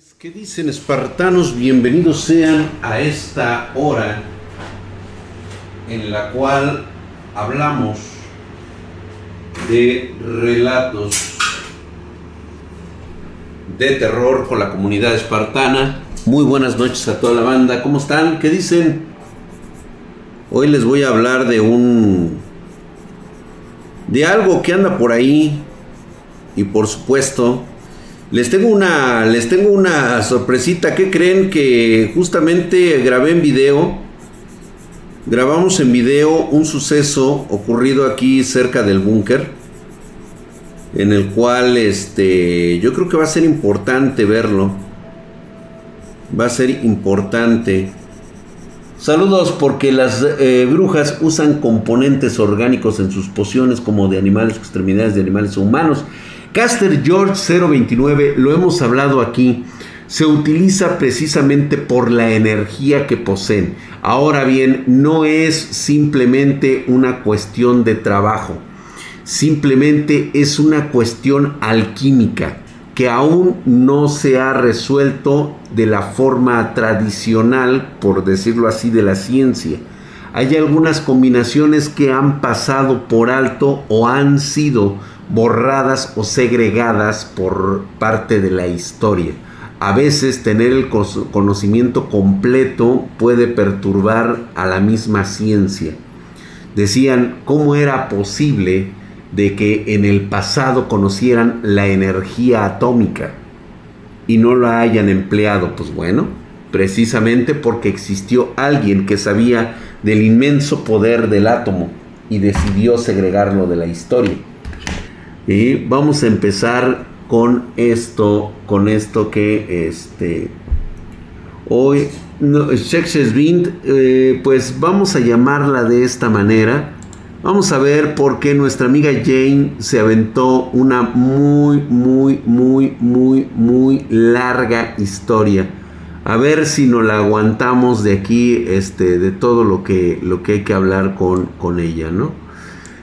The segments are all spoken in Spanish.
Pues, ¿Qué dicen espartanos? Bienvenidos sean a esta hora en la cual hablamos de relatos de terror con la comunidad espartana. Muy buenas noches a toda la banda. ¿Cómo están? ¿Qué dicen? Hoy les voy a hablar de un de algo que anda por ahí y por supuesto les tengo una, les tengo una sorpresita. ¿Qué creen que justamente grabé en video? Grabamos en video un suceso ocurrido aquí cerca del búnker. En el cual este, yo creo que va a ser importante verlo. Va a ser importante. Saludos porque las eh, brujas usan componentes orgánicos en sus pociones como de animales, extremidades de animales humanos. Caster George 029, lo hemos hablado aquí, se utiliza precisamente por la energía que poseen. Ahora bien, no es simplemente una cuestión de trabajo, simplemente es una cuestión alquímica que aún no se ha resuelto de la forma tradicional, por decirlo así, de la ciencia. Hay algunas combinaciones que han pasado por alto o han sido borradas o segregadas por parte de la historia. A veces tener el conocimiento completo puede perturbar a la misma ciencia. Decían, ¿cómo era posible de que en el pasado conocieran la energía atómica y no la hayan empleado? Pues bueno, precisamente porque existió alguien que sabía del inmenso poder del átomo y decidió segregarlo de la historia. Y vamos a empezar con esto, con esto que este hoy no, eh, pues vamos a llamarla de esta manera. Vamos a ver por qué nuestra amiga Jane se aventó una muy, muy, muy, muy, muy larga historia. A ver si nos la aguantamos de aquí, este, de todo lo que, lo que hay que hablar con, con ella, ¿no?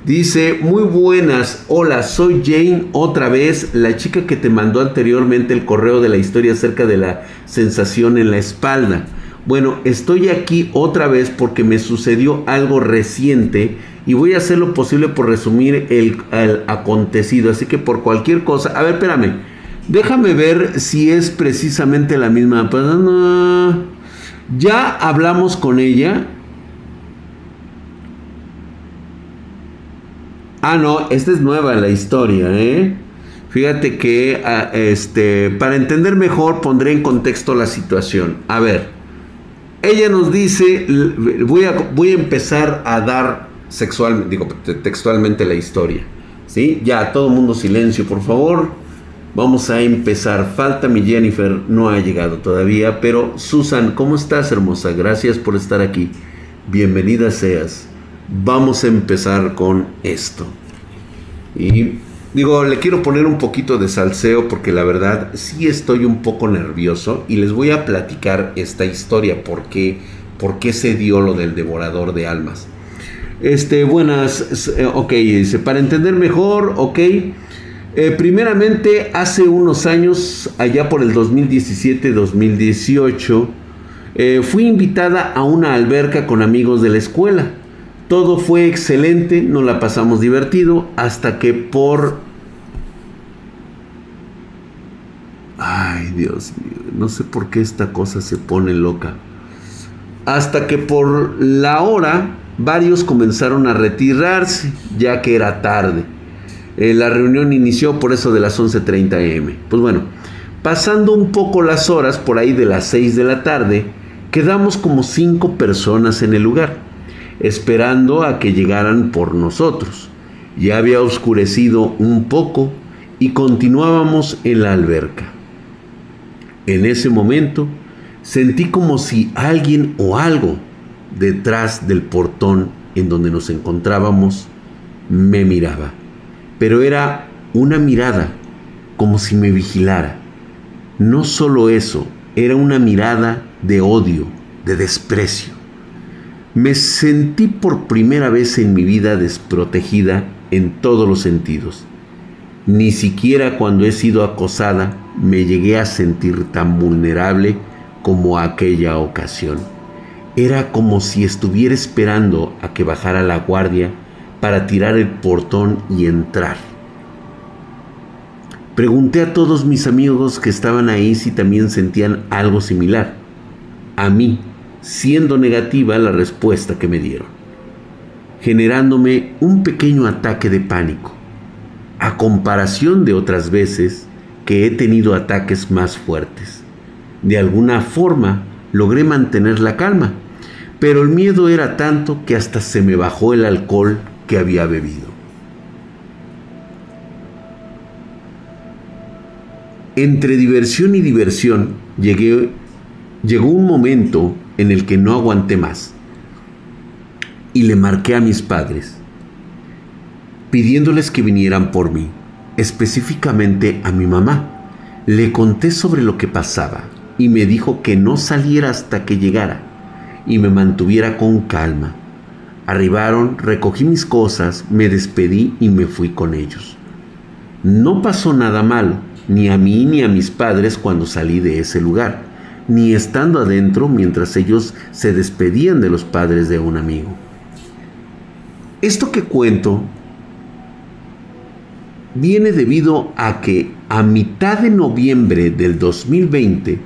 Dice, muy buenas, hola, soy Jane otra vez, la chica que te mandó anteriormente el correo de la historia acerca de la sensación en la espalda. Bueno, estoy aquí otra vez porque me sucedió algo reciente y voy a hacer lo posible por resumir el, acontecido. Así que por cualquier cosa, a ver, espérame, déjame ver si es precisamente la misma. Ya hablamos con ella, Ah, no, esta es nueva la historia, ¿eh? Fíjate que, ah, este, para entender mejor, pondré en contexto la situación. A ver, ella nos dice, voy a, voy a empezar a dar textualmente la historia. ¿Sí? Ya, todo mundo silencio, por favor. Vamos a empezar. Falta mi Jennifer, no ha llegado todavía, pero Susan, ¿cómo estás, hermosa? Gracias por estar aquí. Bienvenida seas vamos a empezar con esto. Y digo, le quiero poner un poquito de salseo porque la verdad sí estoy un poco nervioso y les voy a platicar esta historia, por qué, por qué se dio lo del devorador de almas. Este, buenas, ok, dice, para entender mejor, ok. Eh, primeramente, hace unos años, allá por el 2017-2018, eh, fui invitada a una alberca con amigos de la escuela. Todo fue excelente, nos la pasamos divertido hasta que por... Ay, Dios mío, no sé por qué esta cosa se pone loca. Hasta que por la hora varios comenzaron a retirarse, ya que era tarde. Eh, la reunión inició por eso de las 11.30 am. Pues bueno, pasando un poco las horas, por ahí de las 6 de la tarde, quedamos como cinco personas en el lugar esperando a que llegaran por nosotros. Ya había oscurecido un poco y continuábamos en la alberca. En ese momento sentí como si alguien o algo detrás del portón en donde nos encontrábamos me miraba. Pero era una mirada como si me vigilara. No solo eso, era una mirada de odio, de desprecio me sentí por primera vez en mi vida desprotegida en todos los sentidos. Ni siquiera cuando he sido acosada me llegué a sentir tan vulnerable como aquella ocasión. Era como si estuviera esperando a que bajara la guardia para tirar el portón y entrar. Pregunté a todos mis amigos que estaban ahí si también sentían algo similar. A mí, siendo negativa la respuesta que me dieron, generándome un pequeño ataque de pánico, a comparación de otras veces que he tenido ataques más fuertes. De alguna forma logré mantener la calma, pero el miedo era tanto que hasta se me bajó el alcohol que había bebido. Entre diversión y diversión llegué, llegó un momento en el que no aguanté más y le marqué a mis padres pidiéndoles que vinieran por mí, específicamente a mi mamá. Le conté sobre lo que pasaba y me dijo que no saliera hasta que llegara y me mantuviera con calma. Arribaron, recogí mis cosas, me despedí y me fui con ellos. No pasó nada malo, ni a mí ni a mis padres cuando salí de ese lugar, ni estando adentro mientras ellos se despedían de los padres de un amigo. Esto que cuento viene debido a que a mitad de noviembre del 2020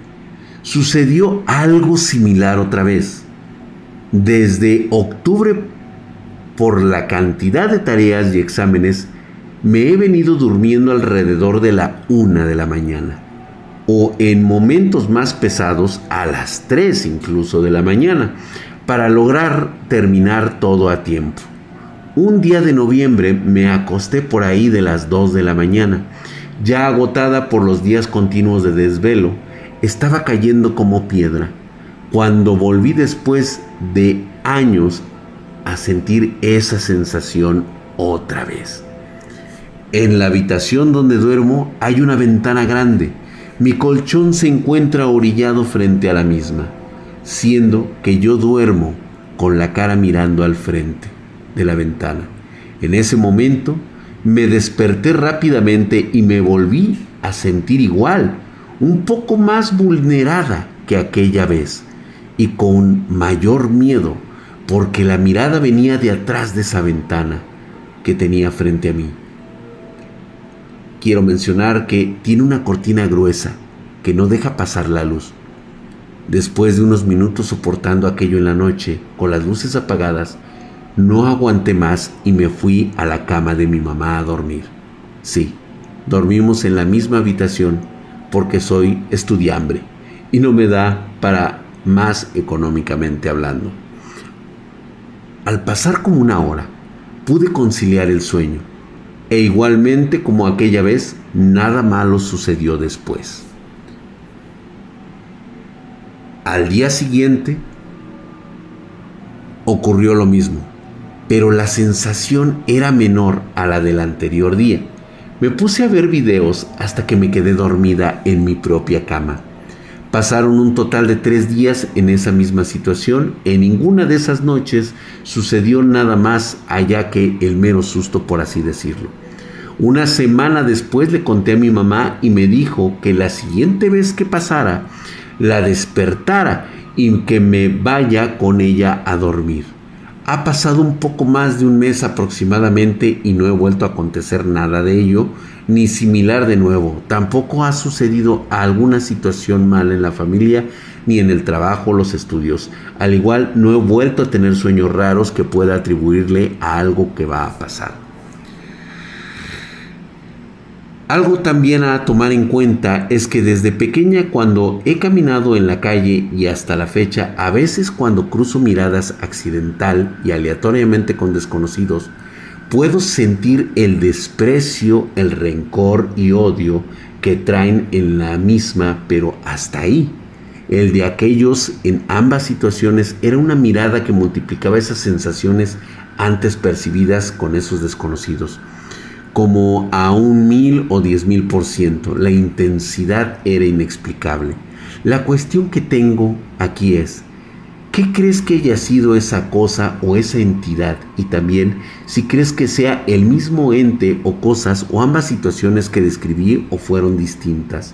sucedió algo similar otra vez. Desde octubre, por la cantidad de tareas y exámenes, me he venido durmiendo alrededor de la una de la mañana o en momentos más pesados a las 3 incluso de la mañana para lograr terminar todo a tiempo. Un día de noviembre me acosté por ahí de las 2 de la mañana, ya agotada por los días continuos de desvelo, estaba cayendo como piedra, cuando volví después de años a sentir esa sensación otra vez. En la habitación donde duermo hay una ventana grande. Mi colchón se encuentra orillado frente a la misma, siendo que yo duermo con la cara mirando al frente de la ventana. En ese momento me desperté rápidamente y me volví a sentir igual, un poco más vulnerada que aquella vez y con mayor miedo, porque la mirada venía de atrás de esa ventana que tenía frente a mí quiero mencionar que tiene una cortina gruesa que no deja pasar la luz. Después de unos minutos soportando aquello en la noche, con las luces apagadas, no aguanté más y me fui a la cama de mi mamá a dormir. Sí, dormimos en la misma habitación porque soy estudiambre y no me da para más económicamente hablando. Al pasar como una hora, pude conciliar el sueño e igualmente como aquella vez, nada malo sucedió después. Al día siguiente ocurrió lo mismo, pero la sensación era menor a la del anterior día. Me puse a ver videos hasta que me quedé dormida en mi propia cama. Pasaron un total de tres días en esa misma situación. En ninguna de esas noches sucedió nada más allá que el mero susto, por así decirlo. Una semana después le conté a mi mamá y me dijo que la siguiente vez que pasara, la despertara y que me vaya con ella a dormir. Ha pasado un poco más de un mes aproximadamente y no he vuelto a acontecer nada de ello, ni similar de nuevo. Tampoco ha sucedido alguna situación mala en la familia, ni en el trabajo o los estudios. Al igual, no he vuelto a tener sueños raros que pueda atribuirle a algo que va a pasar. Algo también a tomar en cuenta es que desde pequeña cuando he caminado en la calle y hasta la fecha, a veces cuando cruzo miradas accidental y aleatoriamente con desconocidos, puedo sentir el desprecio, el rencor y odio que traen en la misma, pero hasta ahí. El de aquellos en ambas situaciones era una mirada que multiplicaba esas sensaciones antes percibidas con esos desconocidos como a un mil o diez mil por ciento. La intensidad era inexplicable. La cuestión que tengo aquí es ¿Qué crees que haya sido esa cosa o esa entidad? Y también si crees que sea el mismo ente o cosas o ambas situaciones que describí o fueron distintas.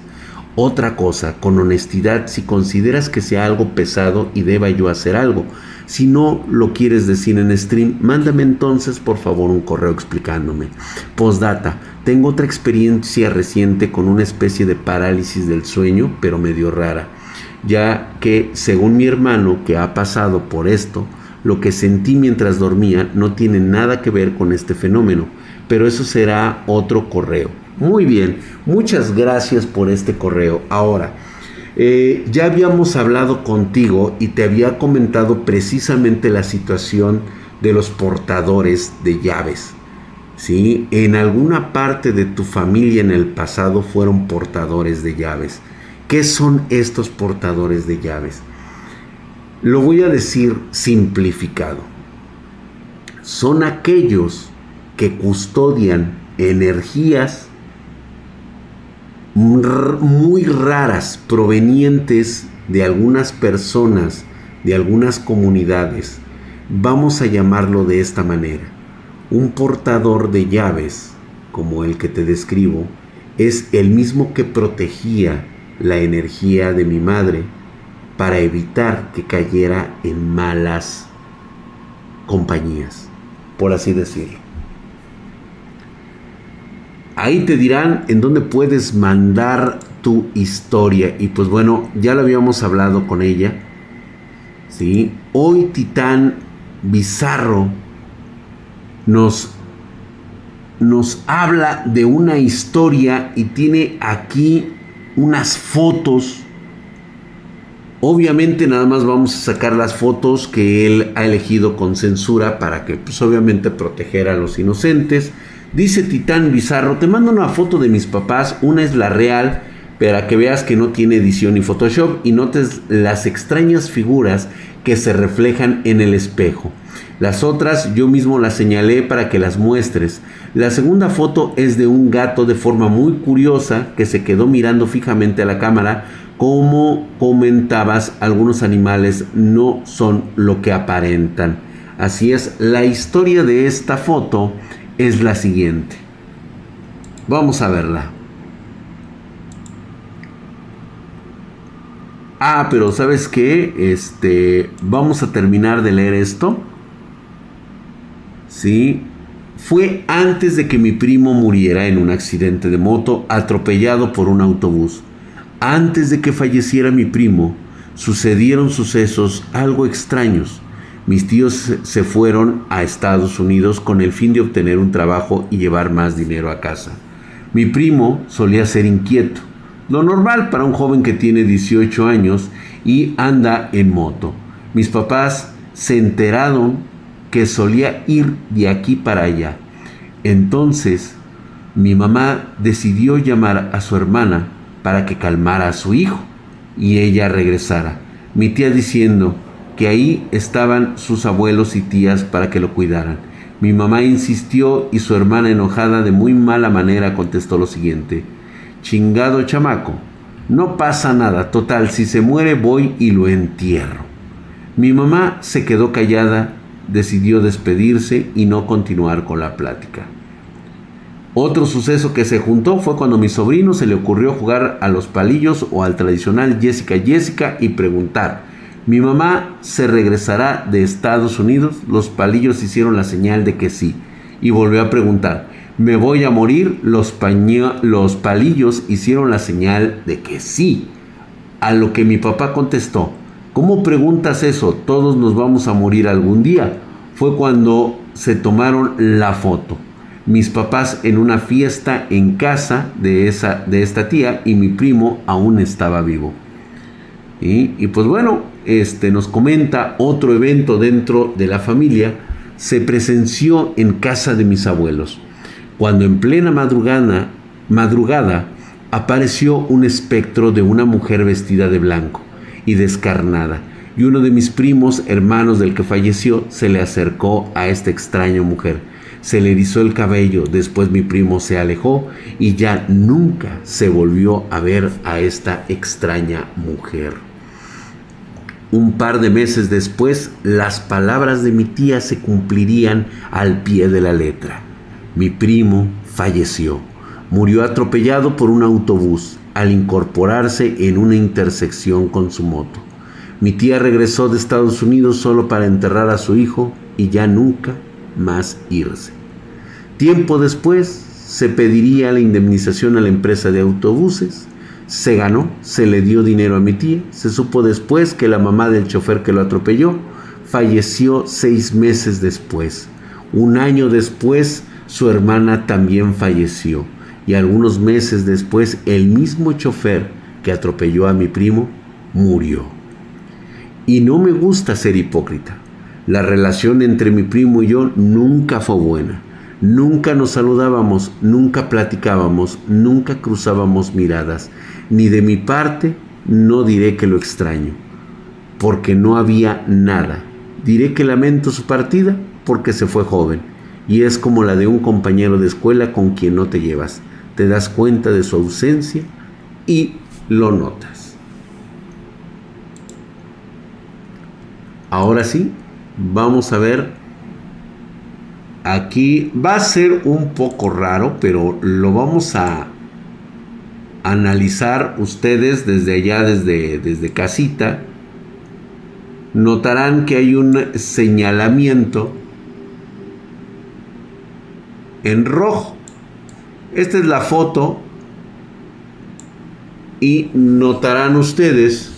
Otra cosa, con honestidad, si consideras que sea algo pesado y deba yo hacer algo. Si no lo quieres decir en stream, mándame entonces por favor un correo explicándome. Postdata, tengo otra experiencia reciente con una especie de parálisis del sueño, pero medio rara ya que según mi hermano que ha pasado por esto, lo que sentí mientras dormía no tiene nada que ver con este fenómeno, pero eso será otro correo. Muy bien, muchas gracias por este correo. Ahora, eh, ya habíamos hablado contigo y te había comentado precisamente la situación de los portadores de llaves. ¿sí? En alguna parte de tu familia en el pasado fueron portadores de llaves. ¿Qué son estos portadores de llaves? Lo voy a decir simplificado. Son aquellos que custodian energías muy raras provenientes de algunas personas, de algunas comunidades. Vamos a llamarlo de esta manera. Un portador de llaves, como el que te describo, es el mismo que protegía la energía de mi madre para evitar que cayera en malas compañías, por así decirlo. Ahí te dirán en dónde puedes mandar tu historia. Y pues bueno, ya lo habíamos hablado con ella. ¿sí? Hoy Titán Bizarro nos, nos habla de una historia y tiene aquí unas fotos. Obviamente nada más vamos a sacar las fotos que él ha elegido con censura para que pues obviamente proteger a los inocentes. Dice Titán Bizarro, te mando una foto de mis papás, una es la real, para que veas que no tiene edición ni Photoshop y notes las extrañas figuras que se reflejan en el espejo. Las otras yo mismo las señalé para que las muestres. La segunda foto es de un gato de forma muy curiosa que se quedó mirando fijamente a la cámara. Como comentabas, algunos animales no son lo que aparentan. Así es, la historia de esta foto es la siguiente. Vamos a verla. Ah, pero ¿sabes qué? Este, vamos a terminar de leer esto ¿sí? Fue antes de que mi primo muriera en un accidente de moto atropellado por un autobús. Antes de que falleciera mi primo, sucedieron sucesos algo extraños. Mis tíos se fueron a Estados Unidos con el fin de obtener un trabajo y llevar más dinero a casa. Mi primo solía ser inquieto, lo normal para un joven que tiene 18 años y anda en moto. Mis papás se enteraron que solía ir de aquí para allá. Entonces mi mamá decidió llamar a su hermana para que calmara a su hijo y ella regresara. Mi tía diciendo que ahí estaban sus abuelos y tías para que lo cuidaran. Mi mamá insistió y su hermana enojada de muy mala manera contestó lo siguiente. Chingado chamaco, no pasa nada, total, si se muere voy y lo entierro. Mi mamá se quedó callada decidió despedirse y no continuar con la plática. Otro suceso que se juntó fue cuando mi sobrino se le ocurrió jugar a los palillos o al tradicional Jessica Jessica y preguntar, ¿mi mamá se regresará de Estados Unidos? Los palillos hicieron la señal de que sí y volvió a preguntar, ¿me voy a morir? Los, los palillos hicieron la señal de que sí. A lo que mi papá contestó, ¿Cómo preguntas eso? Todos nos vamos a morir algún día. Fue cuando se tomaron la foto. Mis papás en una fiesta en casa de, esa, de esta tía y mi primo aún estaba vivo. Y pues bueno, este, nos comenta otro evento dentro de la familia. Se presenció en casa de mis abuelos. Cuando en plena madrugada, madrugada apareció un espectro de una mujer vestida de blanco y descarnada, y uno de mis primos, hermanos del que falleció, se le acercó a esta extraña mujer. Se le erizó el cabello, después mi primo se alejó y ya nunca se volvió a ver a esta extraña mujer. Un par de meses después, las palabras de mi tía se cumplirían al pie de la letra. Mi primo falleció. Murió atropellado por un autobús al incorporarse en una intersección con su moto. Mi tía regresó de Estados Unidos solo para enterrar a su hijo y ya nunca más irse. Tiempo después se pediría la indemnización a la empresa de autobuses. Se ganó, se le dio dinero a mi tía. Se supo después que la mamá del chofer que lo atropelló falleció seis meses después. Un año después su hermana también falleció. Y algunos meses después el mismo chofer que atropelló a mi primo murió. Y no me gusta ser hipócrita. La relación entre mi primo y yo nunca fue buena. Nunca nos saludábamos, nunca platicábamos, nunca cruzábamos miradas. Ni de mi parte no diré que lo extraño, porque no había nada. Diré que lamento su partida porque se fue joven, y es como la de un compañero de escuela con quien no te llevas. Te das cuenta de su ausencia y lo notas. Ahora sí, vamos a ver. Aquí va a ser un poco raro, pero lo vamos a analizar ustedes desde allá, desde, desde casita. Notarán que hay un señalamiento en rojo. Esta es la foto y notarán ustedes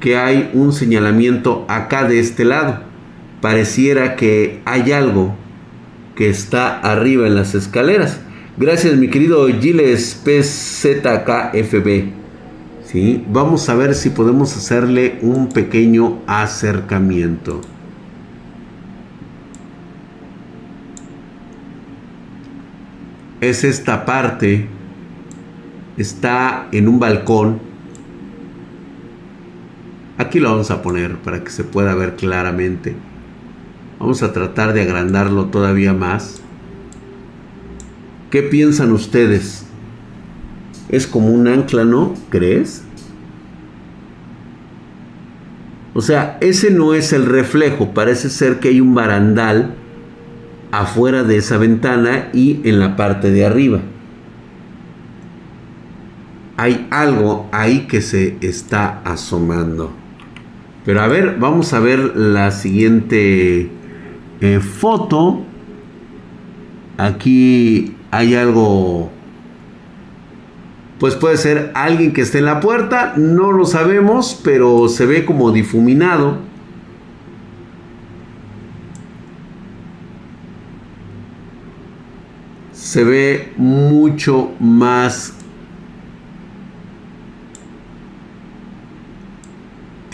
que hay un señalamiento acá de este lado. Pareciera que hay algo que está arriba en las escaleras. Gracias mi querido Giles PZKFB. ¿Sí? Vamos a ver si podemos hacerle un pequeño acercamiento. Es esta parte. Está en un balcón Aquí lo vamos a poner para que se pueda ver claramente. Vamos a tratar de agrandarlo todavía más. ¿Qué piensan ustedes? Es como un ancla, ¿no? ¿Crees? O sea, ese no es el reflejo. Parece ser que hay un barandal afuera de esa ventana y en la parte de arriba. Hay algo ahí que se está asomando. Pero a ver, vamos a ver la siguiente eh, foto. Aquí hay algo. Pues puede ser alguien que esté en la puerta. No lo sabemos, pero se ve como difuminado. Se ve mucho más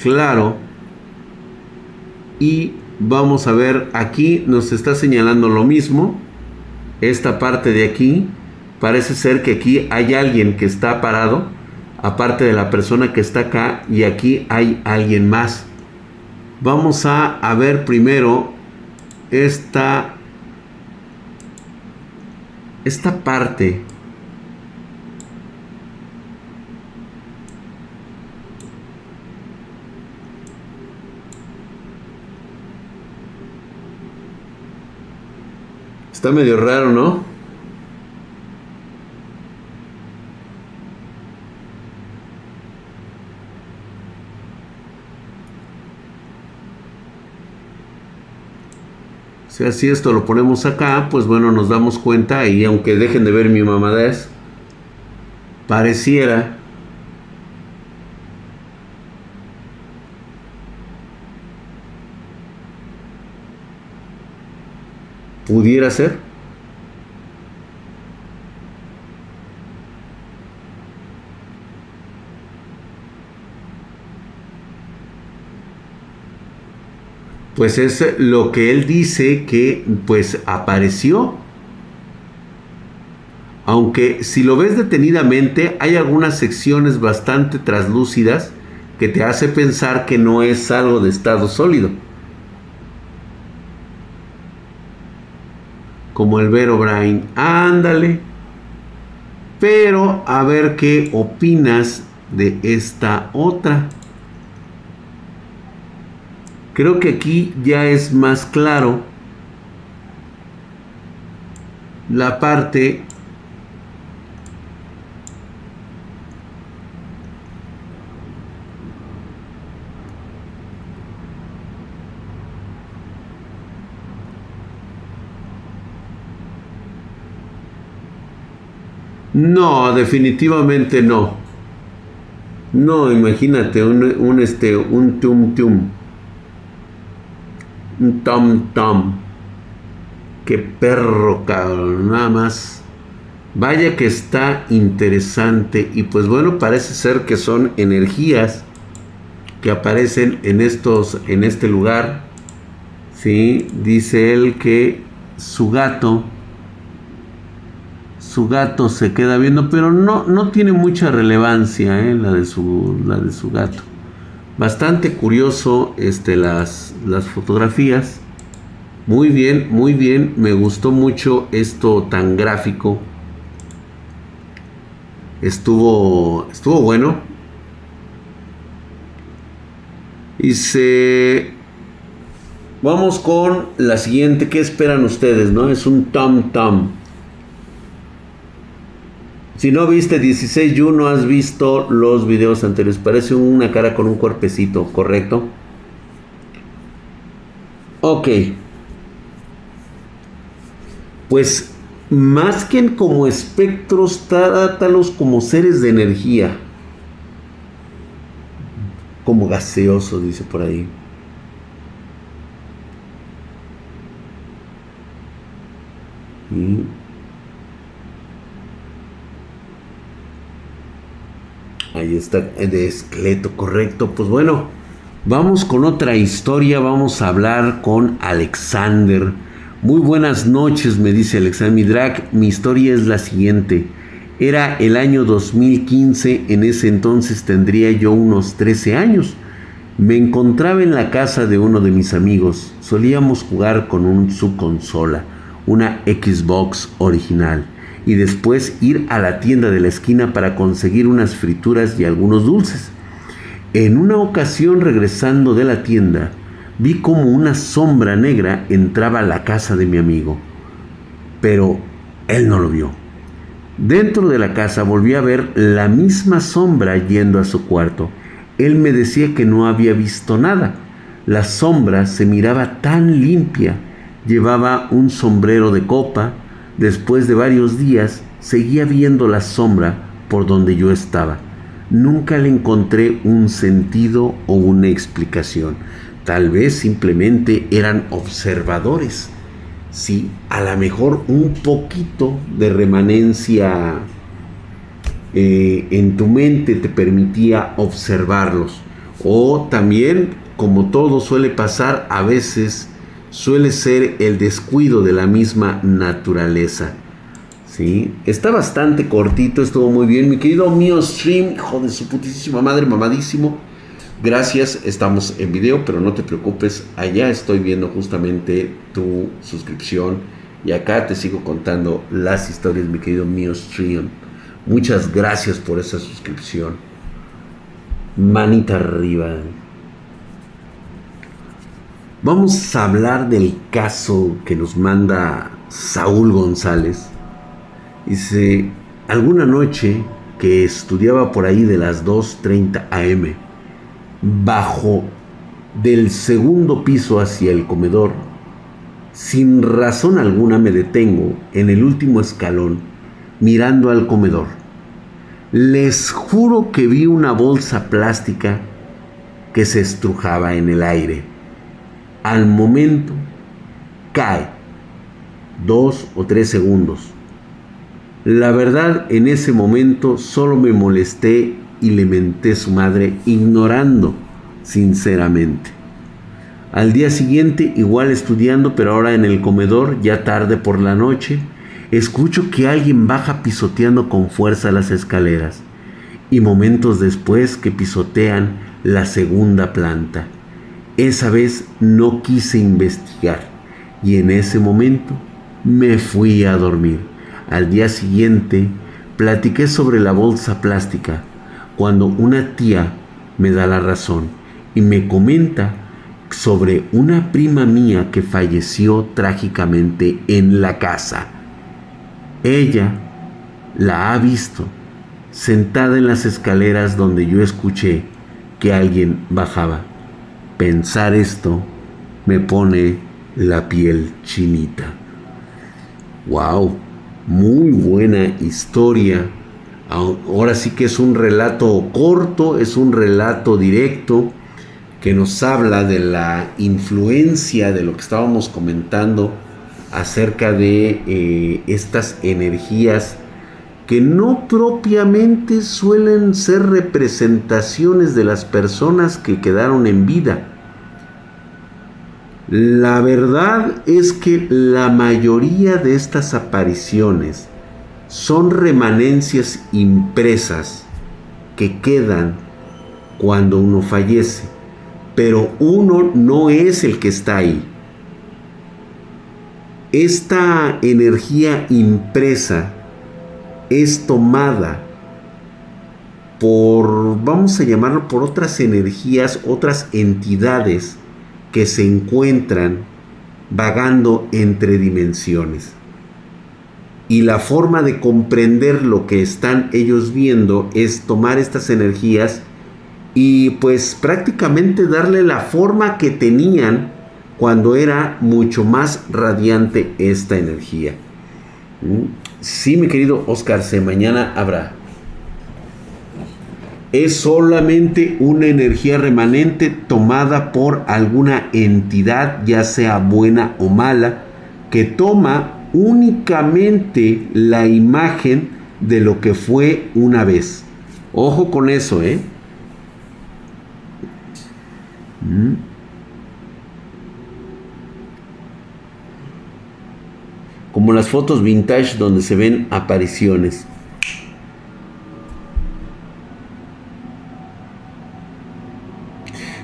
claro. Y vamos a ver, aquí nos está señalando lo mismo. Esta parte de aquí, parece ser que aquí hay alguien que está parado, aparte de la persona que está acá, y aquí hay alguien más. Vamos a, ver primero esta, esta parte Está medio raro, ¿no? Si esto lo ponemos acá, pues bueno, nos damos cuenta y aunque dejen de ver mi mamadez, pareciera pudiera ser. Pues es lo que él dice que pues apareció. Aunque si lo ves detenidamente hay algunas secciones bastante translúcidas que te hace pensar que no es algo de estado sólido. Como el Vero Brain. Ándale. Pero a ver qué opinas de esta otra. Creo que aquí ya es más claro la parte No, definitivamente no. No, imagínate, un, un este, un tum tum. Un tom tom. Qué perro, cabrón, nada más. Vaya que está interesante. Y pues bueno, parece ser que son energías que aparecen en estos. en este lugar. Sí, dice él que su gato su gato se queda viendo, pero no, no tiene mucha relevancia ¿eh? la, de su, la de su gato. Bastante curioso este, las, las fotografías. Muy bien, muy bien. Me gustó mucho esto tan gráfico. Estuvo, estuvo bueno. Y se... Vamos con la siguiente. ¿Qué esperan ustedes? ¿No? Es un tom tom. Si no viste 16 you no has visto los videos anteriores. Parece una cara con un cuerpecito, ¿correcto? Ok. Pues más que como espectros, trátalos como seres de energía. Como gaseosos, dice por ahí. Y Ahí está, de esqueleto, correcto. Pues bueno, vamos con otra historia. Vamos a hablar con Alexander. Muy buenas noches, me dice Alexander Midrak. Mi historia es la siguiente. Era el año 2015, en ese entonces tendría yo unos 13 años. Me encontraba en la casa de uno de mis amigos. Solíamos jugar con un, su consola, una Xbox original y después ir a la tienda de la esquina para conseguir unas frituras y algunos dulces. En una ocasión regresando de la tienda, vi como una sombra negra entraba a la casa de mi amigo, pero él no lo vio. Dentro de la casa volví a ver la misma sombra yendo a su cuarto. Él me decía que no había visto nada. La sombra se miraba tan limpia. Llevaba un sombrero de copa, Después de varios días, seguía viendo la sombra por donde yo estaba. Nunca le encontré un sentido o una explicación. Tal vez simplemente eran observadores. Sí, a lo mejor un poquito de remanencia eh, en tu mente te permitía observarlos. O también, como todo suele pasar, a veces suele ser el descuido de la misma naturaleza. ¿Sí? Está bastante cortito, estuvo muy bien. Mi querido mío stream, hijo de su putísima madre, mamadísimo. Gracias, estamos en video, pero no te preocupes, allá estoy viendo justamente tu suscripción y acá te sigo contando las historias, mi querido mío stream. Muchas gracias por esa suscripción. Manita arriba. Vamos a hablar del caso que nos manda Saúl González. Dice, alguna noche que estudiaba por ahí de las 2.30 am, bajo del segundo piso hacia el comedor, sin razón alguna me detengo en el último escalón mirando al comedor. Les juro que vi una bolsa plástica que se estrujaba en el aire al momento cae dos o tres segundos. La verdad, en ese momento solo me molesté y le menté su madre, ignorando sinceramente. Al día siguiente, igual estudiando, pero ahora en el comedor, ya tarde por la noche, escucho que alguien baja pisoteando con fuerza las escaleras y momentos después que pisotean la segunda planta. Esa vez no quise investigar y en ese momento me fui a dormir. Al día siguiente platiqué sobre la bolsa plástica cuando una tía me da la razón y me comenta sobre una prima mía que falleció trágicamente en la casa. Ella la ha visto sentada en las escaleras donde yo escuché que alguien bajaba. Pensar esto me pone la piel chinita. ¡Wow! Muy buena historia. Ahora sí que es un relato corto, es un relato directo que nos habla de la influencia de lo que estábamos comentando acerca de eh, estas energías que no propiamente suelen ser representaciones de las personas que quedaron en vida. La verdad es que la mayoría de estas apariciones son remanencias impresas que quedan cuando uno fallece pero uno no es el que está ahí. Esta energía impresa es tomada por, vamos a llamarlo, por otras energías, otras entidades que se encuentran vagando entre dimensiones. Y la forma de comprender lo que están ellos viendo es tomar estas energías y pues prácticamente darle la forma que tenían cuando era mucho más radiante esta energía. ¿Mm? Sí, mi querido Oscar, se mañana habrá. Es solamente una energía remanente tomada por alguna entidad, ya sea buena o mala, que toma únicamente la imagen de lo que fue una vez. Ojo con eso, ¿eh? Como las fotos vintage donde se ven apariciones.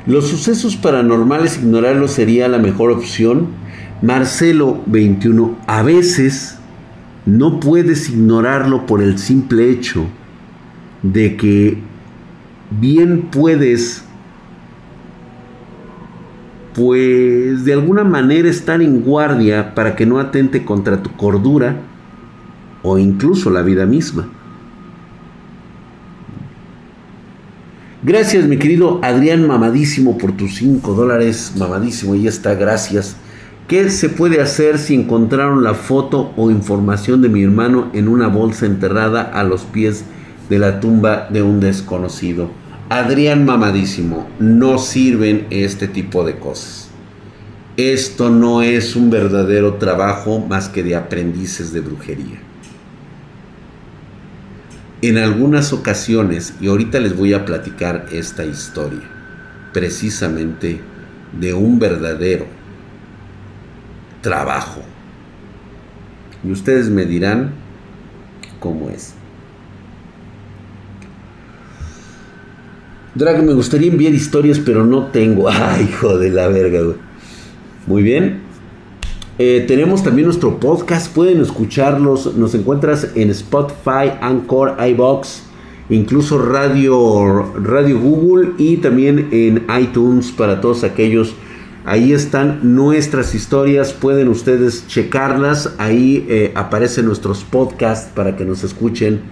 Los sucesos paranormales, ignorarlos sería la mejor opción. Marcelo 21, a veces no puedes ignorarlo por el simple hecho de que bien puedes pues de alguna manera estar en guardia para que no atente contra tu cordura o incluso la vida misma. Gracias mi querido Adrián Mamadísimo por tus 5 dólares. Mamadísimo, y está, gracias. ¿Qué se puede hacer si encontraron la foto o información de mi hermano en una bolsa enterrada a los pies de la tumba de un desconocido? Adrián Mamadísimo, no sirven este tipo de cosas. Esto no es un verdadero trabajo más que de aprendices de brujería. En algunas ocasiones, y ahorita les voy a platicar esta historia, precisamente de un verdadero trabajo. Y ustedes me dirán cómo es. Drag, me gustaría enviar historias, pero no tengo. Ay, hijo de la verga. Muy bien. Eh, tenemos también nuestro podcast. Pueden escucharlos. Nos encuentras en Spotify, Anchor, iBox, incluso Radio, Radio Google y también en iTunes para todos aquellos. Ahí están nuestras historias. Pueden ustedes checarlas. Ahí eh, aparecen nuestros podcasts para que nos escuchen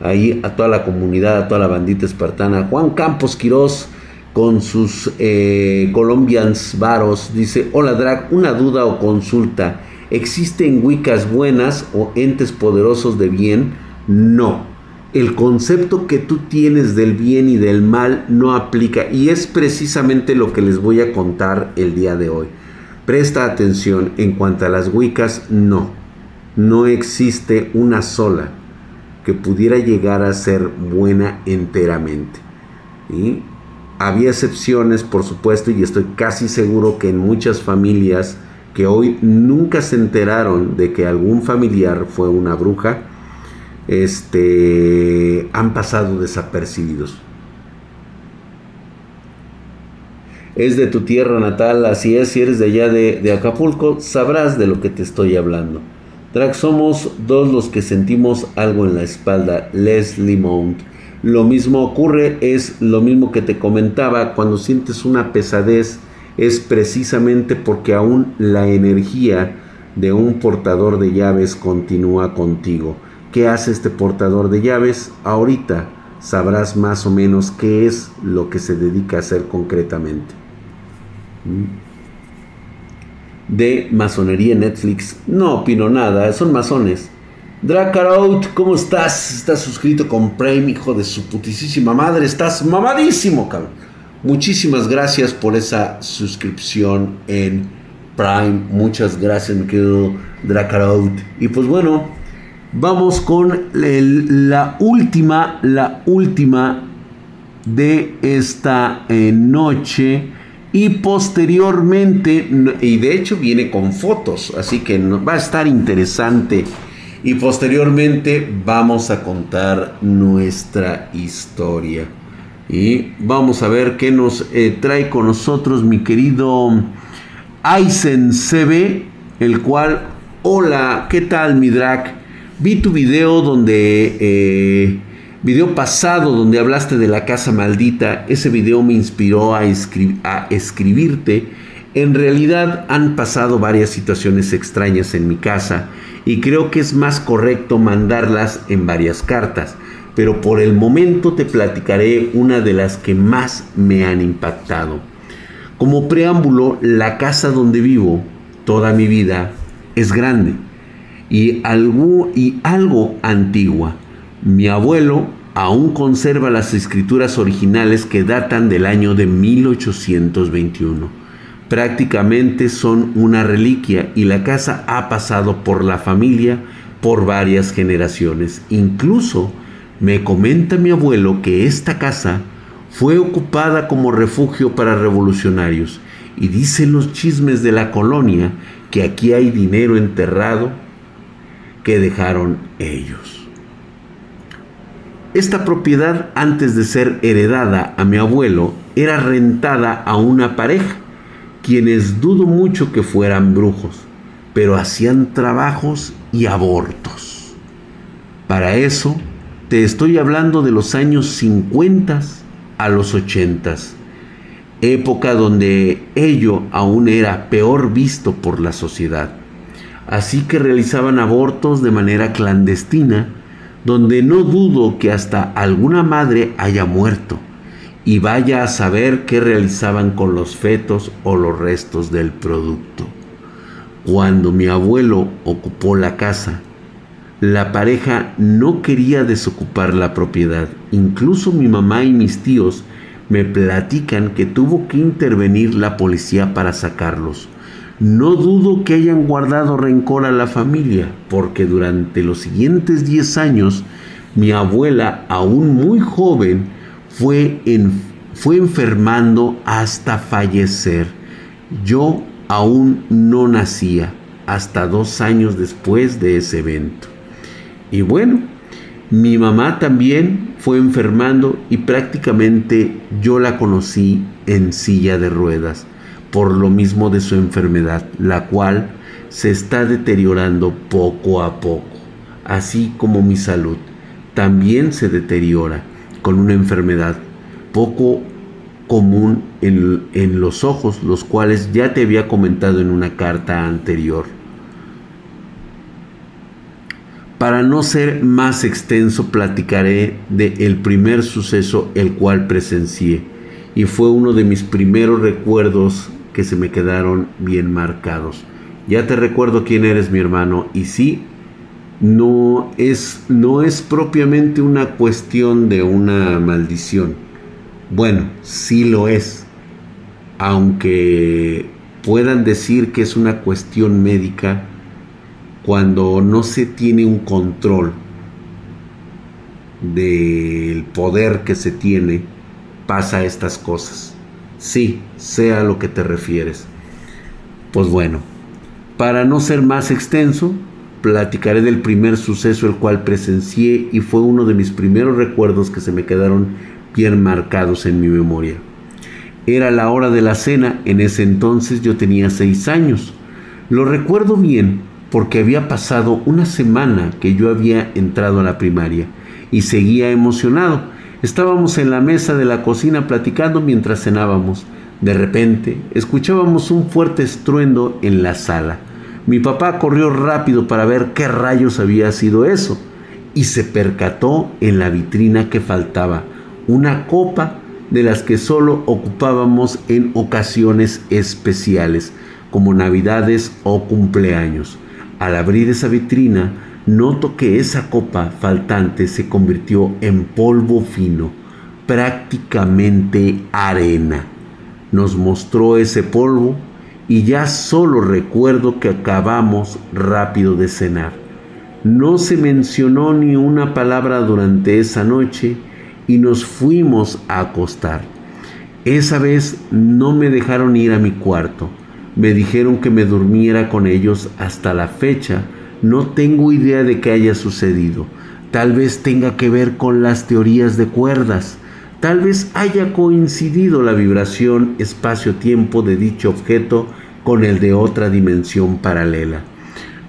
ahí a toda la comunidad, a toda la bandita espartana. Juan Campos Quirós con sus eh, Colombians varos dice, hola Drag, una duda o consulta. ¿Existen Wiccas buenas o entes poderosos de bien? No. El concepto que tú tienes del bien y del mal no aplica y es precisamente lo que les voy a contar el día de hoy. Presta atención, en cuanto a las Wiccas, no. No existe una sola que pudiera llegar a ser buena enteramente. y Había excepciones, por supuesto, y estoy casi seguro que en muchas familias que hoy nunca se enteraron de que algún familiar fue una bruja, este, han pasado desapercibidos. Es de tu tierra natal, así es, si eres de allá de, Acapulco, sabrás de lo que te estoy hablando. Drag somos dos los que sentimos algo en la espalda, Leslie Mount. Lo mismo ocurre, es lo mismo que te comentaba cuando sientes una pesadez es precisamente porque aún la energía de un portador de llaves continúa contigo. ¿Qué hace este portador de llaves? Ahorita sabrás más o menos qué es lo que se dedica a hacer concretamente. ¿Mm? De masonería Netflix, no opino nada, son masones. Dracarout, ¿cómo estás? Estás suscrito con Prime, hijo de su putísima madre. Estás mamadísimo, cabrón. Muchísimas gracias por esa suscripción en Prime. Muchas gracias, mi querido Dracarout. Y pues bueno, vamos con la última, la última de esta eh, noche. Y posteriormente, y de hecho viene con fotos, así que va a estar interesante. Y posteriormente vamos a contar nuestra historia. Y vamos a ver qué nos eh, trae con nosotros mi querido Aizen CB, el cual, hola, ¿qué tal mi drag? Vi tu video donde, eh, video pasado donde hablaste de la casa maldita, ese video me inspiró a, a escribirte. En realidad han pasado varias situaciones extrañas en mi casa y creo que es más correcto mandarlas en varias cartas, pero por el momento te platicaré una de las que más me han impactado. Como preámbulo, la casa donde vivo toda mi vida es grande y algo, y algo antigua. Mi abuelo aún conserva las escrituras originales que datan del año de 1821. Prácticamente son una reliquia y la casa ha pasado por la familia por varias generaciones. Incluso me comenta mi abuelo que esta casa fue ocupada como refugio para revolucionarios y dicen los chismes de la colonia que aquí hay dinero enterrado que dejaron ellos. Esta propiedad antes de ser heredada a mi abuelo era rentada a una pareja, quienes dudo mucho que fueran brujos, pero hacían trabajos y abortos. Para eso te estoy hablando de los años 50 a los ochentas, época donde ello aún era peor visto por la sociedad. Así que realizaban abortos de manera clandestina, donde no dudo que hasta alguna madre haya muerto y vaya a saber qué realizaban con los fetos o los restos del producto. Cuando mi abuelo ocupó la casa, la pareja no quería desocupar la propiedad. Incluso mi mamá y mis tíos me platican que tuvo que intervenir la policía para sacarlos. No dudo que hayan guardado rencor a la familia, porque durante los siguientes 10 años mi abuela, aún muy joven, fue, fue enfermando hasta fallecer. Yo aún no nacía, hasta dos años después de ese evento. Y bueno, mi mamá también fue enfermando y prácticamente yo la conocí en silla de ruedas, por lo mismo de su enfermedad, la cual se está deteriorando poco a poco, así como mi salud también se deteriora con una enfermedad poco común en, en los ojos, los cuales ya te había comentado en una carta anterior. Para no ser más extenso, platicaré de el primer suceso el cual presencié y fue uno de mis primeros recuerdos que se me quedaron bien marcados. Ya te recuerdo quién eres, mi hermano, y sí, no es, no es propiamente una cuestión de una maldición. Bueno, sí lo es, aunque puedan decir que es una cuestión médica cuando no se tiene un control del poder que se tiene, pasa estas cosas. Sí, sea a lo que te refieres. Pues bueno, para no ser más extenso, platicaré del primer suceso el cual presencié y fue uno de mis primeros recuerdos que se me quedaron bien marcados en mi memoria. Era la hora de la cena, en ese entonces yo tenía seis años. Lo recuerdo bien porque había pasado una semana que yo había entrado a la primaria y seguía emocionado. Estábamos en la mesa de la cocina platicando mientras cenábamos. De repente, escuchábamos un fuerte estruendo en la sala. Mi papá corrió rápido para ver qué rayos había sido eso y se percató en la vitrina que faltaba una copa de las que solo ocupábamos en ocasiones especiales, como navidades o cumpleaños. Al abrir esa vitrina, noto que esa copa faltante se convirtió en polvo fino, prácticamente arena. Nos mostró ese polvo y ya solo recuerdo que acabamos rápido de cenar. No se mencionó ni una palabra durante esa noche y nos fuimos a acostar. Esa vez no me dejaron ir a mi cuarto. Me dijeron que me durmiera con ellos hasta la fecha. No tengo idea de qué haya sucedido. Tal vez tenga que ver con las teorías de cuerdas. Tal vez haya coincidido la vibración espacio-tiempo de dicho objeto con el de otra dimensión paralela.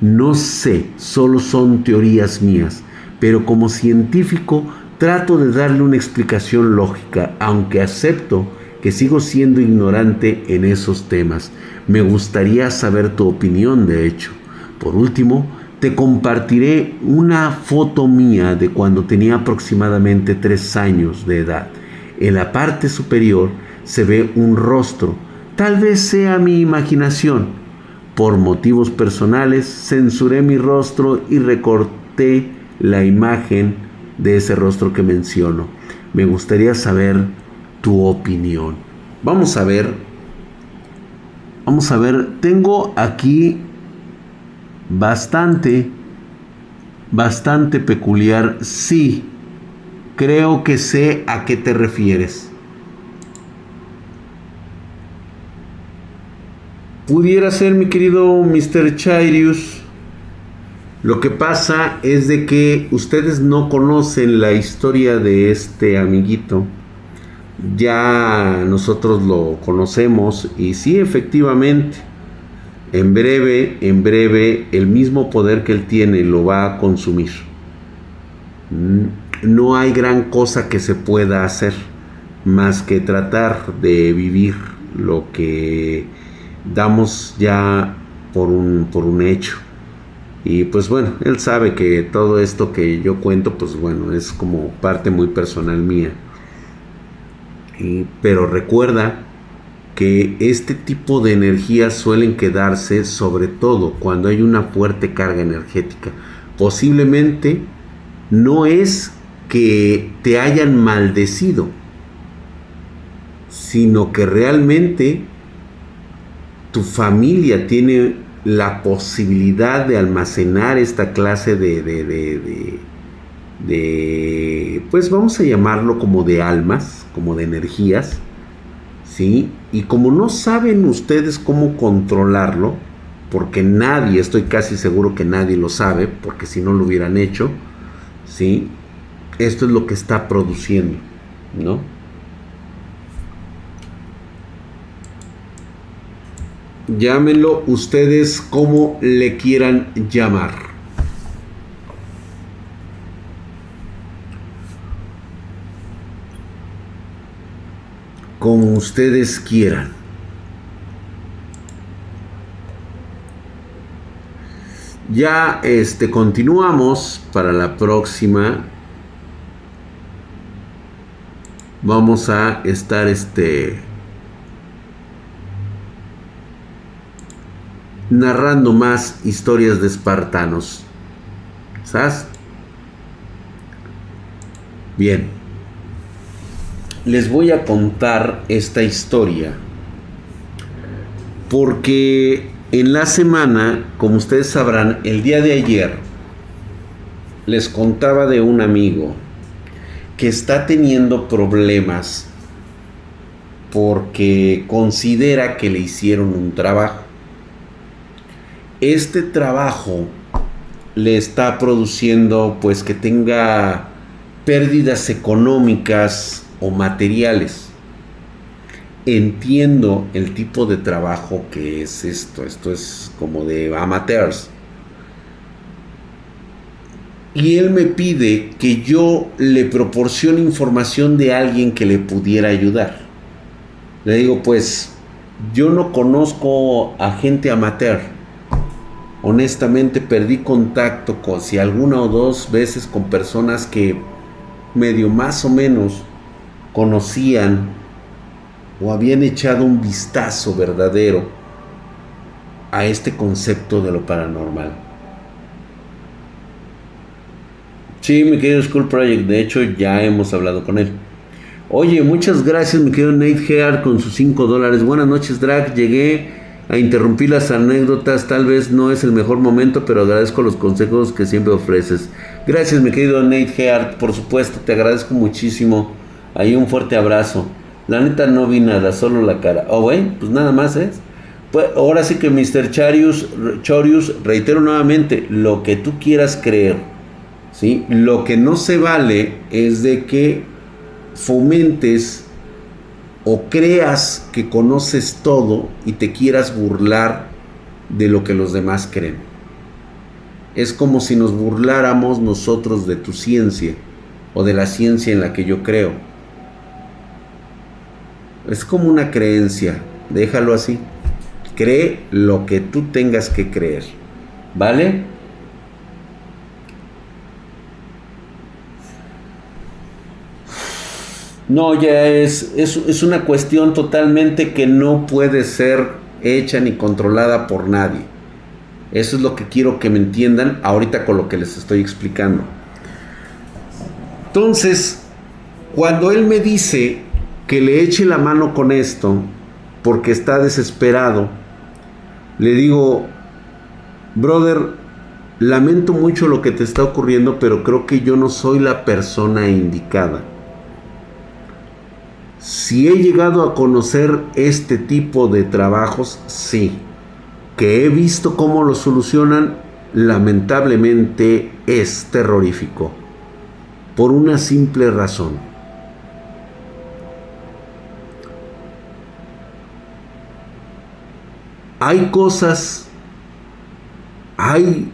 No sé, solo son teorías mías, pero como científico trato de darle una explicación lógica, aunque acepto que sigo siendo ignorante en esos temas. Me gustaría saber tu opinión, de hecho. Por último, te compartiré una foto mía de cuando tenía aproximadamente tres años de edad. En la parte superior se ve un rostro. Tal vez sea mi imaginación. Por motivos personales censuré mi rostro y recorté la imagen de ese rostro que menciono. Me gustaría saber tu opinión. Vamos a ver. Vamos a ver. Tengo aquí bastante, bastante peculiar. Sí, creo que sé a qué te refieres. Pudiera ser, mi querido Mr. Chairius. Lo que pasa es de que ustedes no conocen la historia de este amiguito. Ya nosotros lo conocemos y sí, efectivamente, en breve, en breve, el mismo poder que él tiene lo va a consumir. Mm, no hay gran cosa que se pueda hacer más que tratar de vivir lo que damos ya por un, por un hecho. Y pues bueno, él sabe que todo esto que yo cuento, pues bueno, es como parte muy personal mía. pero recuerda que este tipo de energías suelen quedarse sobre todo cuando hay una fuerte carga energética. Posiblemente no es que te hayan maldecido, sino que realmente tu familia tiene la posibilidad de almacenar esta clase de, de, de, pues vamos a llamarlo como de almas, como de energías, ¿sí? Y como no saben ustedes cómo controlarlo, porque nadie, estoy casi seguro que nadie lo sabe, porque si no lo hubieran hecho, ¿sí? Esto es lo que está produciendo, ¿no? Llámenlo ustedes como le quieran llamar. Como ustedes quieran. Ya este continuamos para la próxima. Vamos a estar este narrando más historias de espartanos. ¿Sabes? Bien. Les voy a contar esta historia porque en la semana, como ustedes sabrán, el día de ayer les contaba de un amigo que está teniendo problemas porque considera que le hicieron un trabajo este trabajo le está produciendo pues que tenga pérdidas económicas o materiales. Entiendo el tipo de trabajo que es esto. Esto es como de amateurs. Y él me pide que yo le proporcione información de alguien que le pudiera ayudar. Le digo, pues yo no conozco a gente amateur. Honestamente perdí contacto con si alguna o dos veces con personas que medio más o menos conocían o habían echado un vistazo verdadero a este concepto de lo paranormal. Sí, mi querido School Project, de hecho ya hemos hablado con él. Oye, muchas gracias, mi querido Nate Heard, con sus 5 dólares. Buenas noches, Drag. Llegué a interrumpir las anécdotas. Tal vez no es el mejor momento, pero agradezco los consejos que siempre ofreces. Gracias, mi querido Nate Heard. Por supuesto, te agradezco muchísimo. Ahí un fuerte abrazo. La neta no vi nada, solo la cara. Oh, bueno, pues nada más es. Pues ahora sí que Mr. Charius, Chorius, reitero nuevamente, lo que tú quieras creer. ¿Sí? Lo que no se vale es de que fomentes o creas que conoces todo y te quieras burlar de lo que los demás creen. Es como si nos burláramos nosotros de tu ciencia o de la ciencia en la que yo creo. Es como una creencia, déjalo así. Cree lo que tú tengas que creer. ¿Vale? No, ya es, es, una cuestión totalmente que no puede ser hecha ni controlada por nadie. Eso es lo que quiero que me entiendan ahorita con lo que les estoy explicando. Entonces, cuando él me dice que le eche la mano con esto, porque está desesperado, le digo, brother, lamento mucho lo que te está ocurriendo, pero creo que yo no soy la persona indicada si he llegado a conocer este tipo de trabajos, sí. Que he visto cómo lo solucionan, lamentablemente es terrorífico. Por una simple razón. Hay cosas, hay,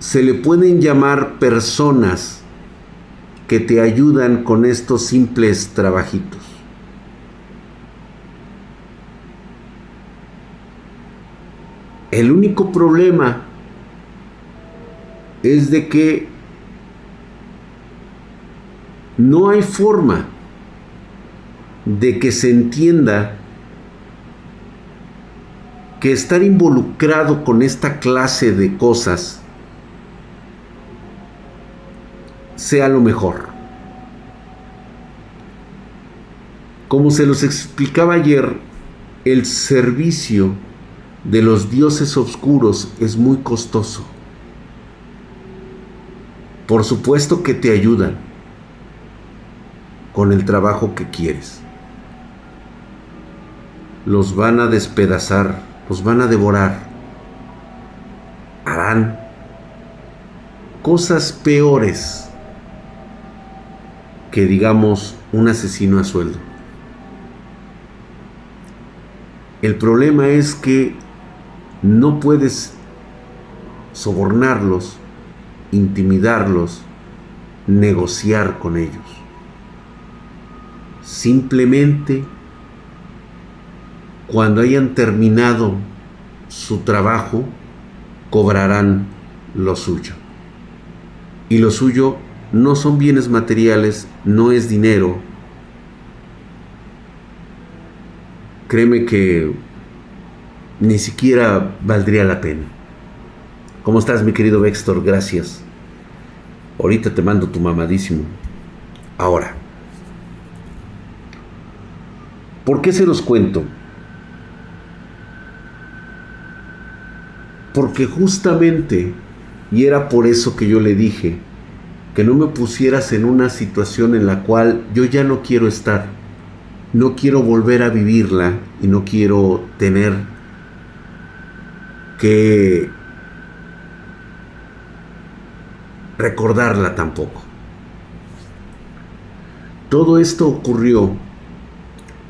se le pueden llamar personas que te ayudan con estos simples trabajitos. El único problema es de que no hay forma de que se entienda que estar involucrado con esta clase de cosas sea lo mejor. Como se los explicaba ayer, el servicio de los dioses oscuros es muy costoso. Por supuesto que te ayudan con el trabajo que quieres. Los van a despedazar, los van a devorar. Harán cosas peores que digamos un asesino a sueldo. El problema es que no puedes sobornarlos, intimidarlos, negociar con ellos. Simplemente cuando hayan terminado su trabajo, cobrarán lo suyo. Y lo suyo no son bienes materiales, no es dinero. Créeme que ni siquiera valdría la pena. ¿Cómo estás, mi querido Vextor? Gracias. Ahorita te mando tu mamadísimo. Ahora, ¿por qué se los cuento? Porque justamente, y era por eso que yo le dije, que no me pusieras en una situación en la cual yo ya no quiero estar, no quiero volver a vivirla y no quiero tener que recordarla tampoco. Todo esto ocurrió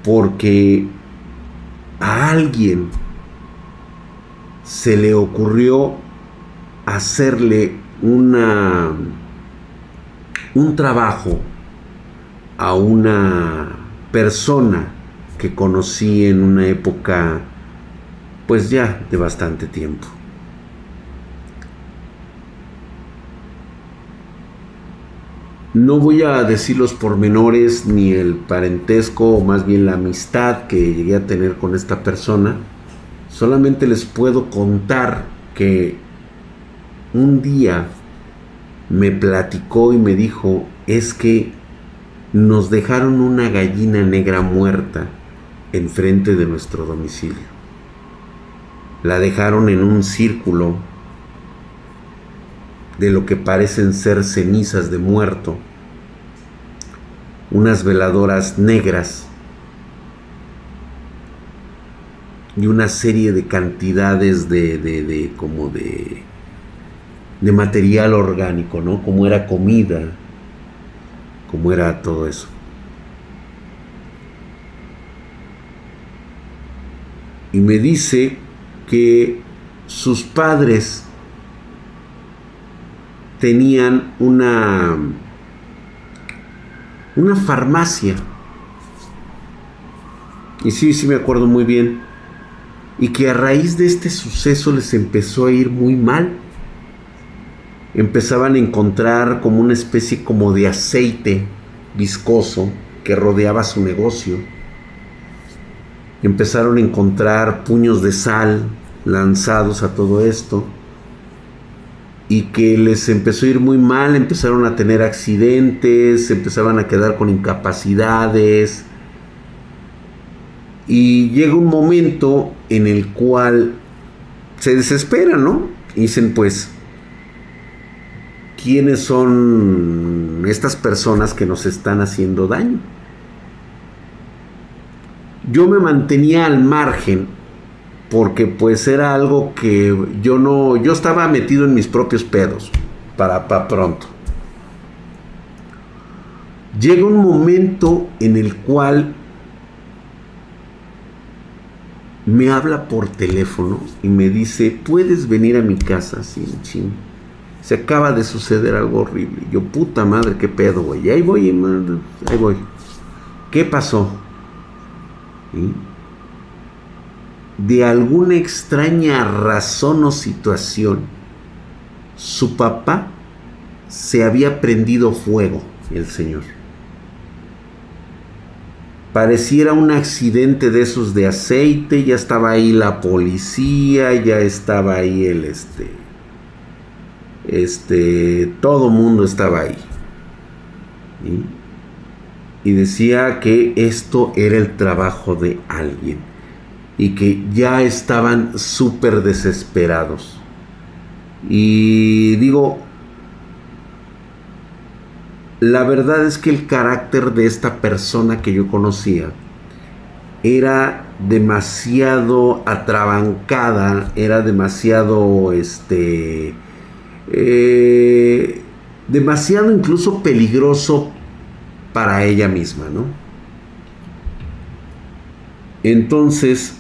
porque a alguien se le ocurrió hacerle una un trabajo a una persona que conocí en una época pues ya de bastante tiempo. No voy a decir los pormenores ni el parentesco o más bien la amistad que llegué a tener con esta persona. Solamente les puedo contar que un día me platicó y me dijo, es que nos dejaron una gallina negra muerta enfrente de nuestro domicilio. La dejaron en un círculo de lo que parecen ser cenizas de muerto, unas veladoras negras y una serie de cantidades de, de, como de, de material orgánico, ¿no? Como era comida, como era todo eso. Y me dice que sus padres tenían una una farmacia. Y sí, sí me acuerdo muy bien. Y que a raíz de este suceso les empezó a ir muy mal. Empezaban a encontrar como una especie como de aceite viscoso que rodeaba su negocio. Empezaron a encontrar puños de sal lanzados a todo esto y que les empezó a ir muy mal, empezaron a tener accidentes, empezaban a quedar con incapacidades. Y llega un momento en el cual se desesperan, ¿no? Dicen, pues, ¿quiénes son estas personas que nos están haciendo daño? Yo me mantenía al margen porque pues era algo que yo no, yo estaba metido en mis propios pedos para, para pronto. Llega un momento en el cual me habla por teléfono y me dice, puedes venir a mi casa, sin ching. Se acaba de suceder algo horrible. Yo, puta madre, qué pedo, güey. Ahí voy, ahí voy. ¿Qué pasó? De alguna extraña razón o situación, su papá se había prendido fuego, el Señor. Pareciera un accidente de esos de aceite, ya estaba ahí la policía, ya estaba ahí el este, este, todo mundo estaba ahí. Y decía que esto era el trabajo de alguien y que ya estaban súper desesperados. Y digo, la verdad es que el carácter de esta persona que yo conocía era demasiado atrabancada, era demasiado, este, eh, demasiado incluso peligroso para ella misma, ¿no? Entonces,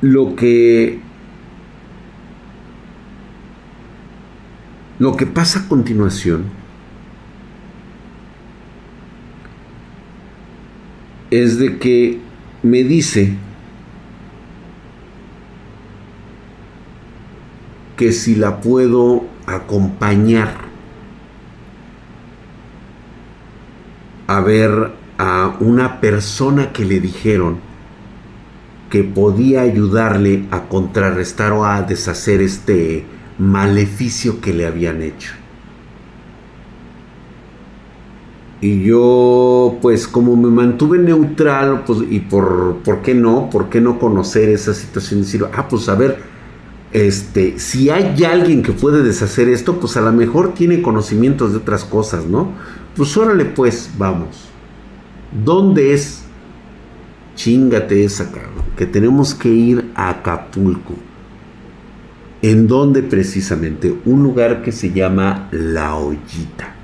lo que lo que pasa a continuación es de que me dice que si la puedo acompañar a ver a una persona que le dijeron que podía ayudarle a contrarrestar o a deshacer este maleficio que le habían hecho. Y yo, pues como me mantuve neutral, pues, y por, ¿por qué no? ¿Por qué no conocer esa situación? Decir, ah, pues a ver, este, si hay alguien que puede deshacer esto, pues a lo mejor tiene conocimientos de otras cosas, ¿no? Pues órale, pues, vamos. ¿Dónde es? Chingate esa, cabrón. Que tenemos que ir a Acapulco. ¿En dónde precisamente? Un lugar que se llama La Ollita.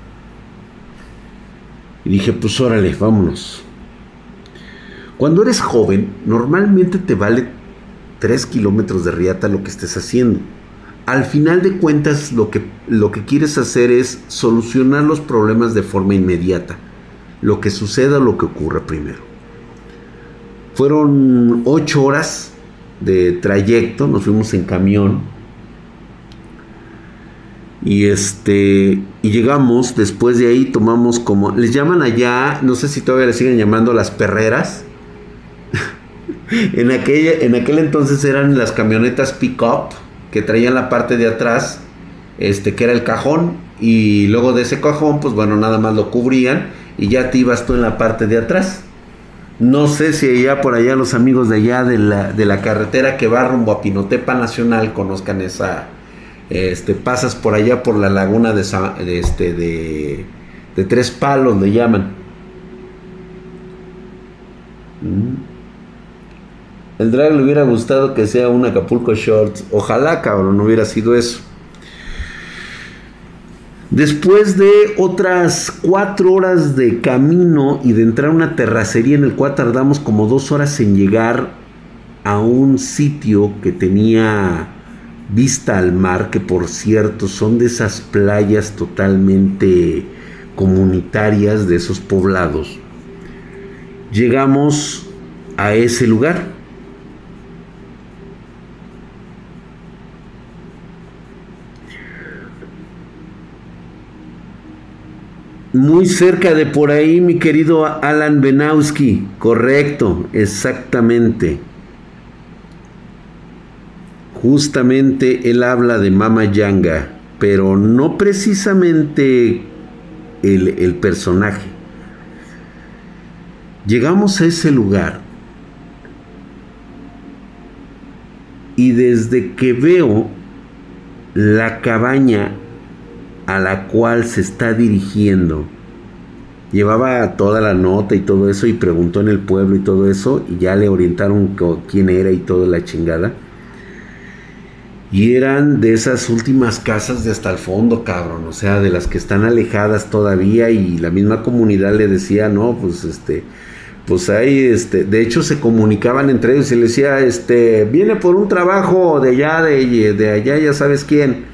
Y dije, pues órale, vámonos. Cuando eres joven, normalmente te vale 3 kilómetros de riata lo que estés haciendo. Al final de cuentas, lo que, lo que quieres hacer es solucionar los problemas de forma inmediata lo que suceda lo que ocurra primero. Fueron ocho horas de trayecto, nos fuimos en camión. Y este, y llegamos, después de ahí tomamos como, les llaman allá, no sé si todavía le siguen llamando las perreras. en, aquella, en aquel entonces eran las camionetas pick-up que traían la parte de atrás, este, que era el cajón, y luego de ese cajón, pues bueno, nada más lo cubrían y ya te ibas tú en la parte de atrás. No sé si allá por allá los amigos de allá de la, de la carretera que va rumbo a Pinotepa Nacional conozcan esa. Este, pasas por allá por la laguna de, este, de, de Tres Palos, le llaman. Mm. El drag le hubiera gustado que sea un Acapulco Shorts. Ojalá, cabrón, no hubiera sido eso. Después de otras cuatro horas de camino y de entrar a una terracería en el cual tardamos como dos horas en llegar a un sitio que tenía vista al mar, que por cierto son de esas playas totalmente comunitarias de esos poblados, llegamos a ese lugar. Muy cerca de por ahí, mi querido Alan Benowski. Correcto, exactamente. Justamente él habla de Mama Yanga, pero no precisamente el, el personaje. Llegamos a ese lugar y desde que veo la cabaña a la cual se está dirigiendo. Llevaba toda la nota y todo eso y preguntó en el pueblo y todo eso y ya le orientaron quién era y toda la chingada. Y eran de esas últimas casas de hasta el fondo, cabrón. O sea, de las que están alejadas todavía y la misma comunidad le decía, no, pues este, pues ahí, este, de hecho se comunicaban entre ellos y le decía, este, viene por un trabajo de allá, de, de allá, ya sabes quién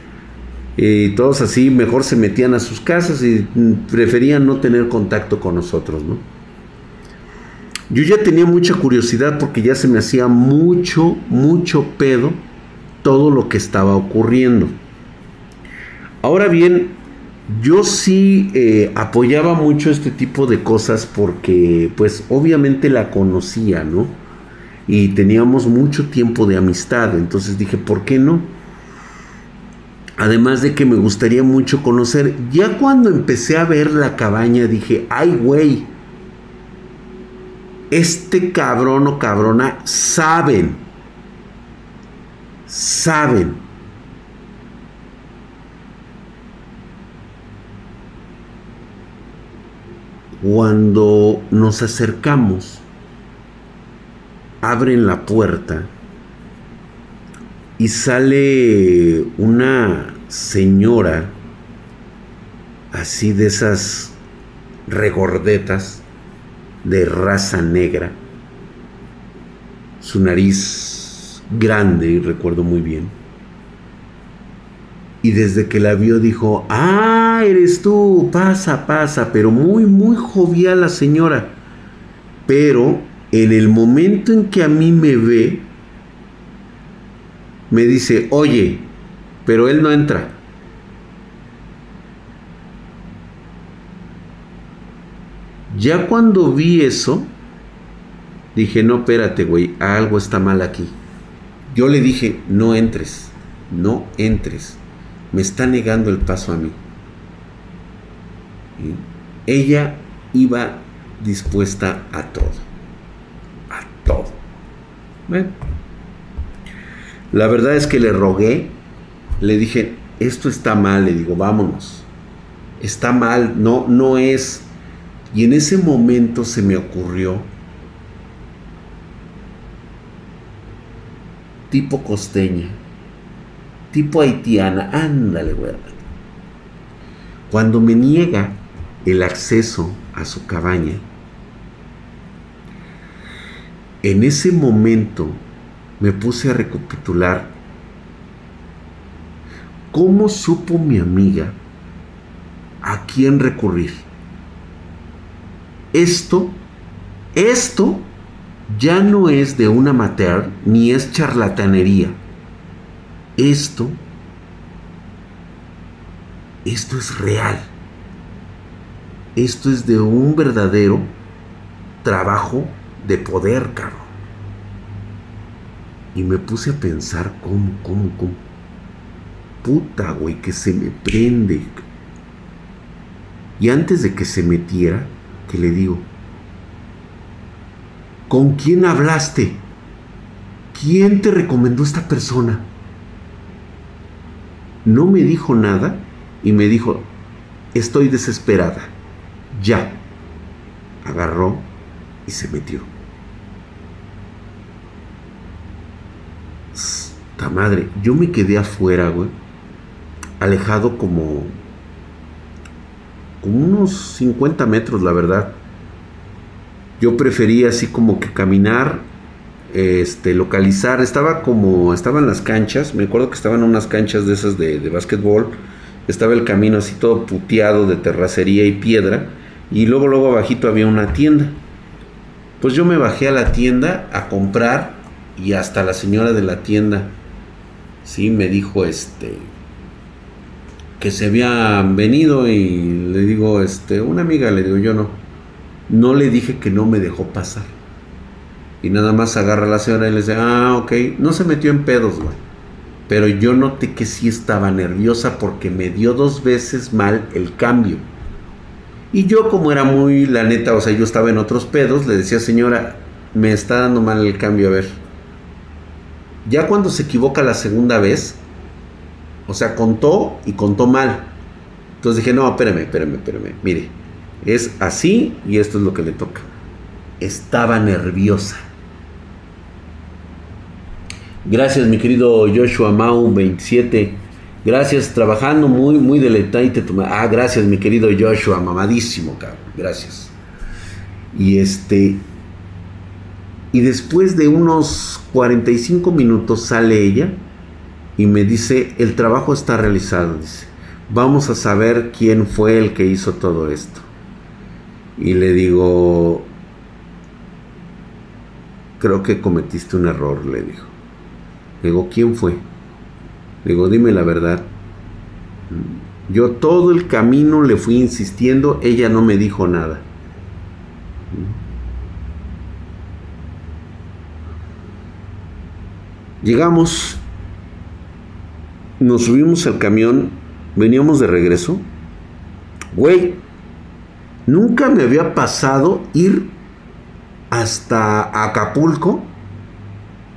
y todos así mejor se metían a sus casas y preferían no tener contacto con nosotros, ¿no? Yo ya tenía mucha curiosidad porque ya se me hacía mucho, mucho pedo todo lo que estaba ocurriendo. Ahora bien, yo sí eh, apoyaba mucho este tipo de cosas porque pues obviamente la conocía, ¿no? Y teníamos mucho tiempo de amistad, entonces dije, ¿por qué no? Además de que me gustaría mucho conocer. Ya cuando empecé a ver la cabaña dije, ay güey, este cabrón o cabrona saben, saben. Cuando nos acercamos, abren la puerta y sale una señora así de esas regordetas de raza negra, su nariz grande, recuerdo muy bien. Y desde que la vio dijo, ah, eres tú, pasa, pasa, pero muy, muy jovial la señora. Pero en el momento en que a mí me ve, me dice, oye, pero él no entra. Ya cuando vi eso, dije, no, espérate, güey, algo está mal aquí. Yo le dije, no entres, no entres. Me está negando el paso a mí. Ella iba dispuesta a todo. A todo. Bueno, la verdad es que le rogué, le dije, esto está mal, le digo, vámonos. Está mal, no, no es. Y en ese momento se me ocurrió, tipo costeña, tipo haitiana, ándale, güey. Cuando me niega el acceso a su cabaña, en ese momento me puse a recapitular cómo supo mi amiga a quién recurrir. esto, esto ya no es de un amateur ni es charlatanería. Esto, esto es real. Esto es de un verdadero trabajo de poder, caro. Y me puse a pensar cómo, cómo, cómo. Puta, güey, que se me prende. Y antes de que se metiera, que le digo, ¿con quién hablaste? ¿Quién te recomendó esta persona? No me dijo nada y me dijo, estoy desesperada. Ya. Agarró y se metió. ¡Ta madre! Yo me quedé afuera, güey. Alejado como como unos 50 metros, la verdad. Yo prefería así como que caminar, este, localizar. Estaba como, estaban las canchas, me acuerdo que estaban unas canchas de esas de, de básquetbol. Estaba el camino así todo puteado de terracería y piedra. Y luego, luego abajito había una tienda. Pues yo me bajé a la tienda a comprar y hasta la señora de la tienda, sí, me dijo, este, que se habían venido y le digo, este, una amiga, le digo, yo no. No le dije que no me dejó pasar. Y nada más agarra a la señora y le dice, ah, ok. No se metió en pedos, güey. Pero yo noté que sí estaba nerviosa porque me dio dos veces mal el cambio. Y yo como era muy, la neta, o sea, yo estaba en otros pedos, le decía, señora, me está dando mal el cambio, a ver. Ya cuando se equivoca la segunda vez, o sea, contó y contó mal. Entonces dije, no, espérame, espérame, espérame. Mire, es así y esto es lo que le toca. Estaba nerviosa. Gracias, mi querido Joshua Mau 27. Gracias, trabajando muy, muy deleitante. Ah, gracias, mi querido Joshua, mamadísimo, cabrón. Gracias. Y este. Y después de unos 45 minutos sale ella y me dice, el trabajo está realizado, dice, vamos a saber quién fue el que hizo todo esto. Y le digo, creo que cometiste un error, le digo. Le digo, ¿quién fue? Le digo, dime la verdad. Yo todo el camino le fui insistiendo, ella no me dijo nada. Llegamos nos subimos al camión, veníamos de regreso. Güey, nunca me había pasado ir hasta Acapulco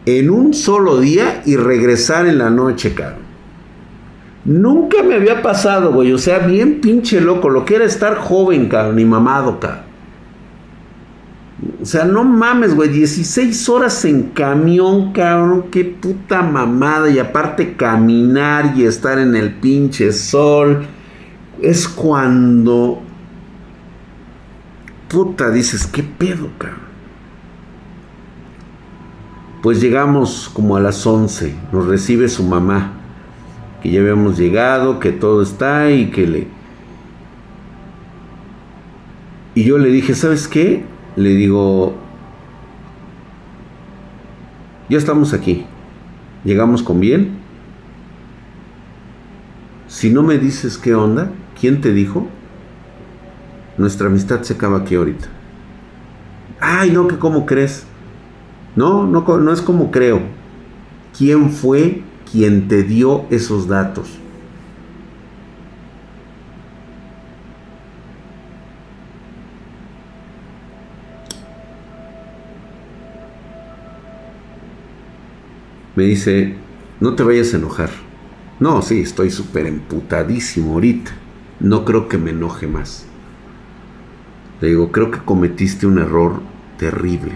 en un solo día y regresar en la noche, caro. Nunca me había pasado, güey. O sea, bien pinche loco. Lo que era estar joven, caro, ni mamado, caro. O sea, no mames, güey. 16 horas en camión, cabrón. Qué puta mamada. Y aparte caminar y estar en el pinche sol. Es cuando... Puta, dices, ¿qué pedo, cabrón? Pues llegamos como a las 11. Nos recibe su mamá. Que ya habíamos llegado, que todo está y que le... Y yo le dije, ¿sabes qué? Le digo, ya estamos aquí, llegamos con bien. Si no me dices qué onda, ¿quién te dijo? Nuestra amistad se acaba aquí ahorita. Ay, no, que cómo crees. No, no, no es como creo. ¿Quién fue quien te dio esos datos? Me dice, no te vayas a enojar. No, sí, estoy súper emputadísimo ahorita. No creo que me enoje más. Le digo, creo que cometiste un error terrible.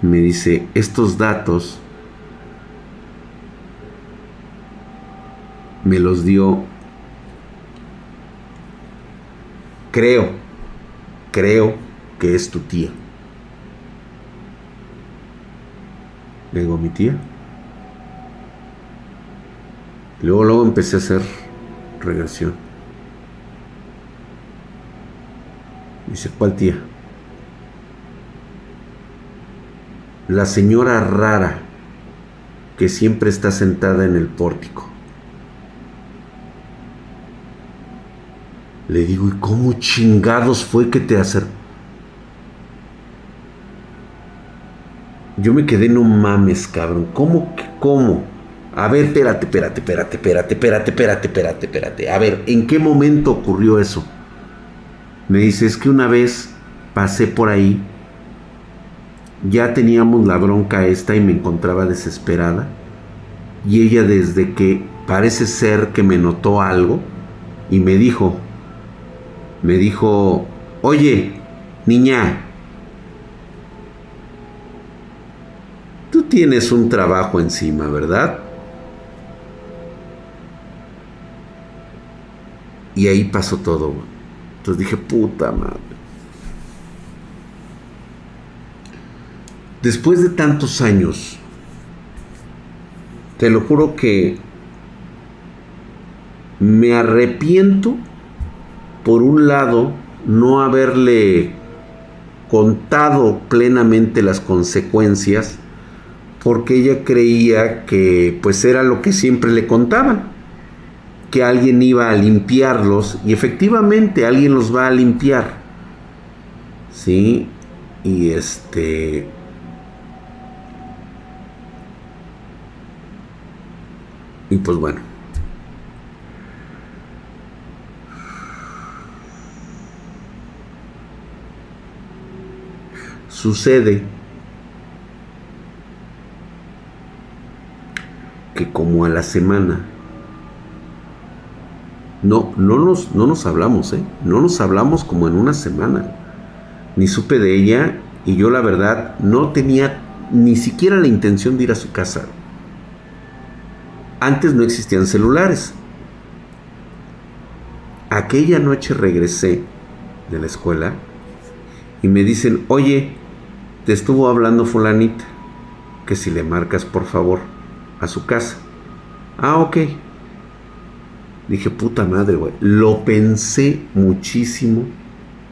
Me dice, estos datos me los dio, creo, creo que es tu tía. Le digo, mi tía. Luego, luego empecé a hacer regresión. Dice, ¿cuál tía? La señora rara que siempre está sentada en el pórtico. Le digo, ¿y cómo chingados fue que te acercó? Yo me quedé, no mames, cabrón. ¿Cómo? ¿Cómo? A ver, espérate, espérate, espérate, espérate, espérate, espérate, espérate, espérate. A ver, ¿en qué momento ocurrió eso? Me dice, es que una vez pasé por ahí, ya teníamos la bronca esta y me encontraba desesperada. Y ella desde que parece ser que me notó algo y me dijo, me dijo, oye, niña, tienes un trabajo encima, ¿verdad? Y ahí pasó todo. Entonces dije, puta madre. Después de tantos años, te lo juro que me arrepiento por un lado, no haberle contado plenamente las consecuencias, porque ella creía que pues era lo que siempre le contaban, que alguien iba a limpiarlos y efectivamente alguien los va a limpiar. ¿Sí? Y este y pues bueno, Sucede que como a la semana, no, no nos, no nos hablamos, ¿eh? No nos hablamos como en una semana. Ni supe de ella y yo la verdad no tenía ni siquiera la intención de ir a su casa. Antes no existían celulares. Aquella noche regresé de la escuela y me dicen, oye, te estuvo hablando fulanita, que si le marcas por favor a su casa. Ah, ok. Dije, puta madre, güey. Lo pensé muchísimo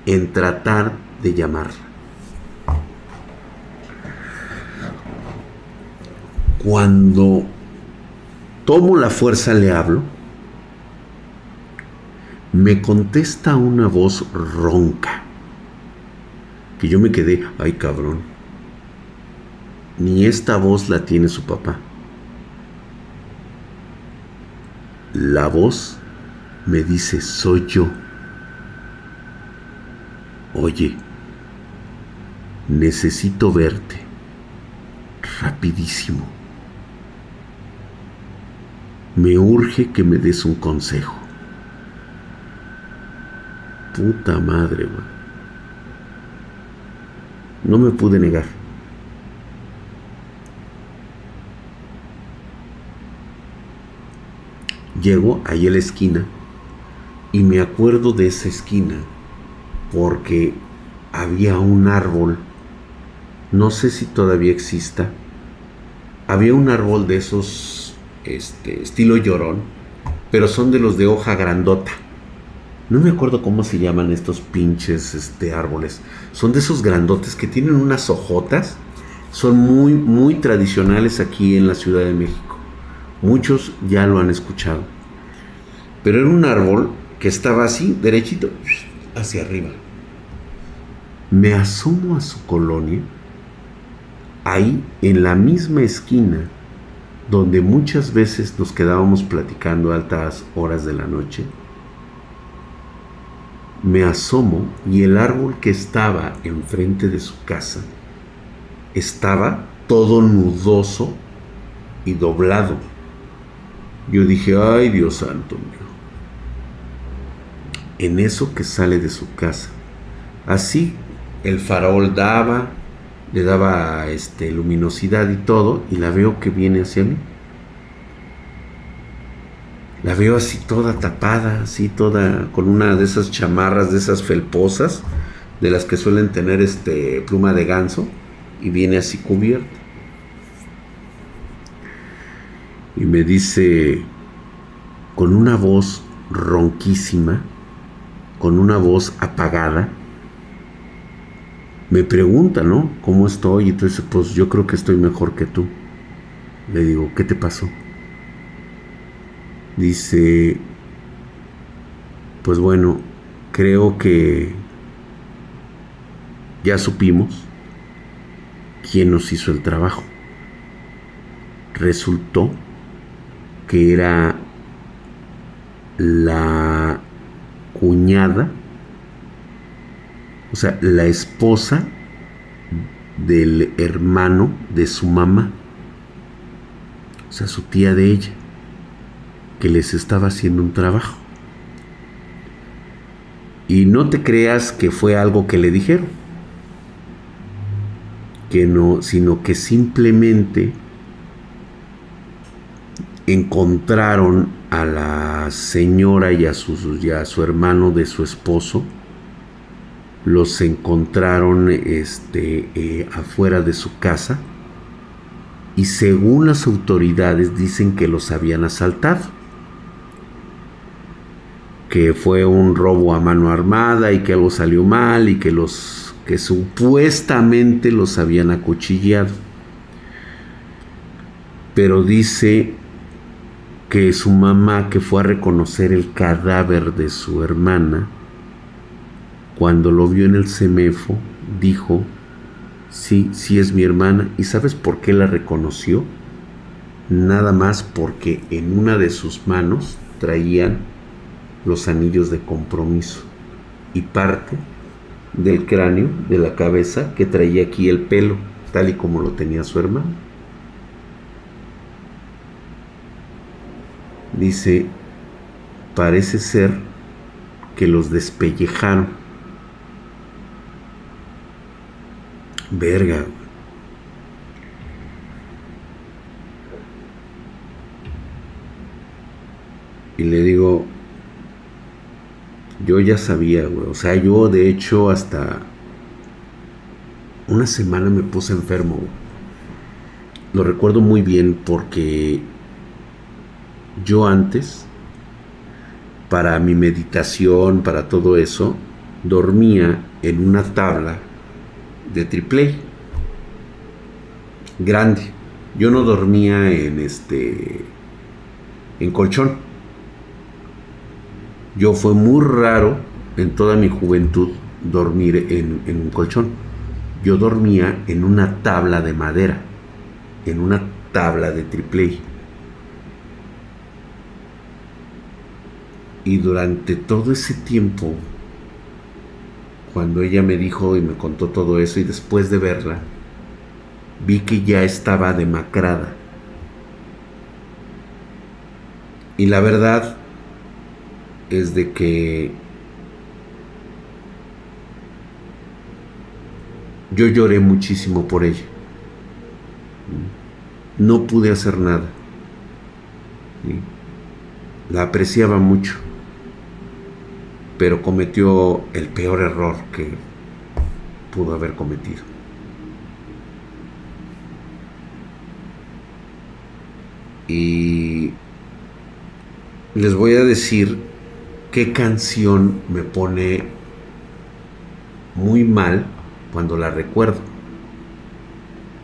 en tratar de llamarla. Cuando tomo la fuerza le hablo, me contesta una voz ronca que yo me quedé, ay cabrón, ni esta voz la tiene su papá. La voz me dice, soy yo. Oye, necesito verte. Rapidísimo. Me urge que me des un consejo. Puta madre, güey. No me pude negar. Llego ahí a la esquina y me acuerdo de esa esquina porque había un árbol, no sé si todavía exista, había un árbol de esos, este, estilo llorón, pero son de los de hoja grandota. No me acuerdo cómo se llaman estos pinches este, árboles. Son de esos grandotes que tienen unas hojotas. Son muy, muy tradicionales aquí en la Ciudad de México. Muchos ya lo han escuchado. Pero era un árbol que estaba así, derechito, hacia arriba. Me asomo a su colonia, ahí en la misma esquina donde muchas veces nos quedábamos platicando a altas horas de la noche me asomo y el árbol que estaba enfrente de su casa estaba todo nudoso y doblado. Yo dije, ay Dios santo mío. En eso que sale de su casa. Así el farol daba, le daba este, luminosidad y todo, y la veo que viene hacia mí. La veo así toda tapada, así toda con una de esas chamarras, de esas felposas, de las que suelen tener este pluma de ganso, y viene así cubierta. Y me dice con una voz ronquísima, con una voz apagada, me pregunta, ¿no? ¿Cómo estoy? Y entonces, pues yo creo que estoy mejor que tú. Le digo, ¿qué te pasó? Dice, pues bueno, creo que ya supimos quién nos hizo el trabajo. Resultó que era la cuñada, o sea, la esposa del hermano de su mamá, o sea, su tía de ella, que les estaba haciendo un trabajo. Y no te creas que fue algo que le dijeron, que no, sino que simplemente encontraron a la señora y a, su, su hermano de su esposo, los encontraron este, eh, afuera de su casa y según las autoridades dicen que los habían asaltado, que fue un robo a mano armada y que algo salió mal y que los que supuestamente los habían acuchillado. Pero dice que su mamá que fue a reconocer el cadáver de su hermana, cuando lo vio en el semefo, dijo, sí, sí es mi hermana. ¿Y sabes por qué la reconoció? Nada más porque en una de sus manos traían los anillos de compromiso y parte del cráneo, de la cabeza, que traía aquí el pelo, tal y como lo tenía su hermano. Dice, parece ser que los despellejaron. Verga. Y le digo, yo ya sabía, güey. O sea, yo de hecho hasta una semana me puse enfermo. Lo recuerdo muy bien porque yo antes, para mi meditación, para todo eso, dormía en una tabla de triple grande. Yo no dormía en este en colchón. Yo fue muy raro en toda mi juventud dormir en, en un colchón. Yo dormía en una tabla de madera, en una tabla de triple Y durante todo ese tiempo, cuando ella me dijo y me contó todo eso y después de verla, vi que ya estaba demacrada. Y la verdad es de que yo lloré muchísimo por ella. No pude hacer nada. La apreciaba mucho pero cometió el peor error que pudo haber cometido. Y les voy a decir qué canción me pone muy mal cuando la recuerdo.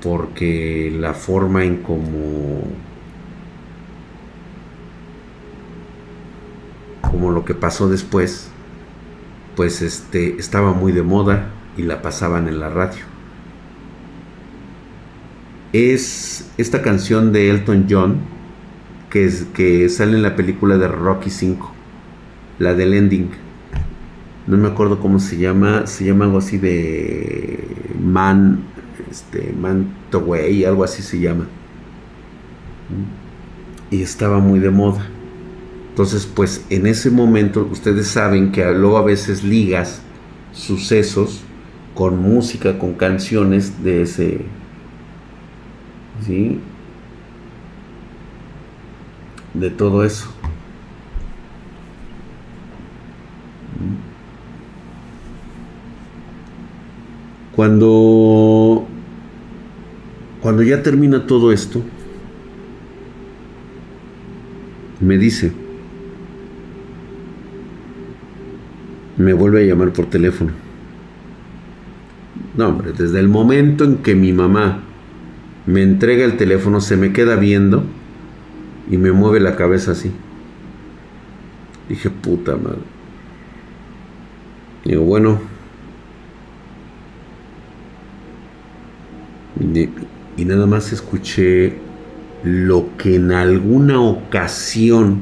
Porque la forma en como como lo que pasó después pues este, estaba muy de moda y la pasaban en la radio. Es esta canción de Elton John que, es, que sale en la película de Rocky 5, la del ending. No me acuerdo cómo se llama, se llama algo así de Man, este, Man Way, algo así se llama. Y estaba muy de moda. Entonces, pues en ese momento ustedes saben que luego a veces ligas sucesos con música, con canciones de ese, ¿sí? De todo eso. Cuando, cuando ya termina todo esto, me dice, me vuelve a llamar por teléfono. No, hombre, desde el momento en que mi mamá me entrega el teléfono, se me queda viendo y me mueve la cabeza así. Dije, puta madre. Digo, bueno. Y, nada más escuché lo que en alguna ocasión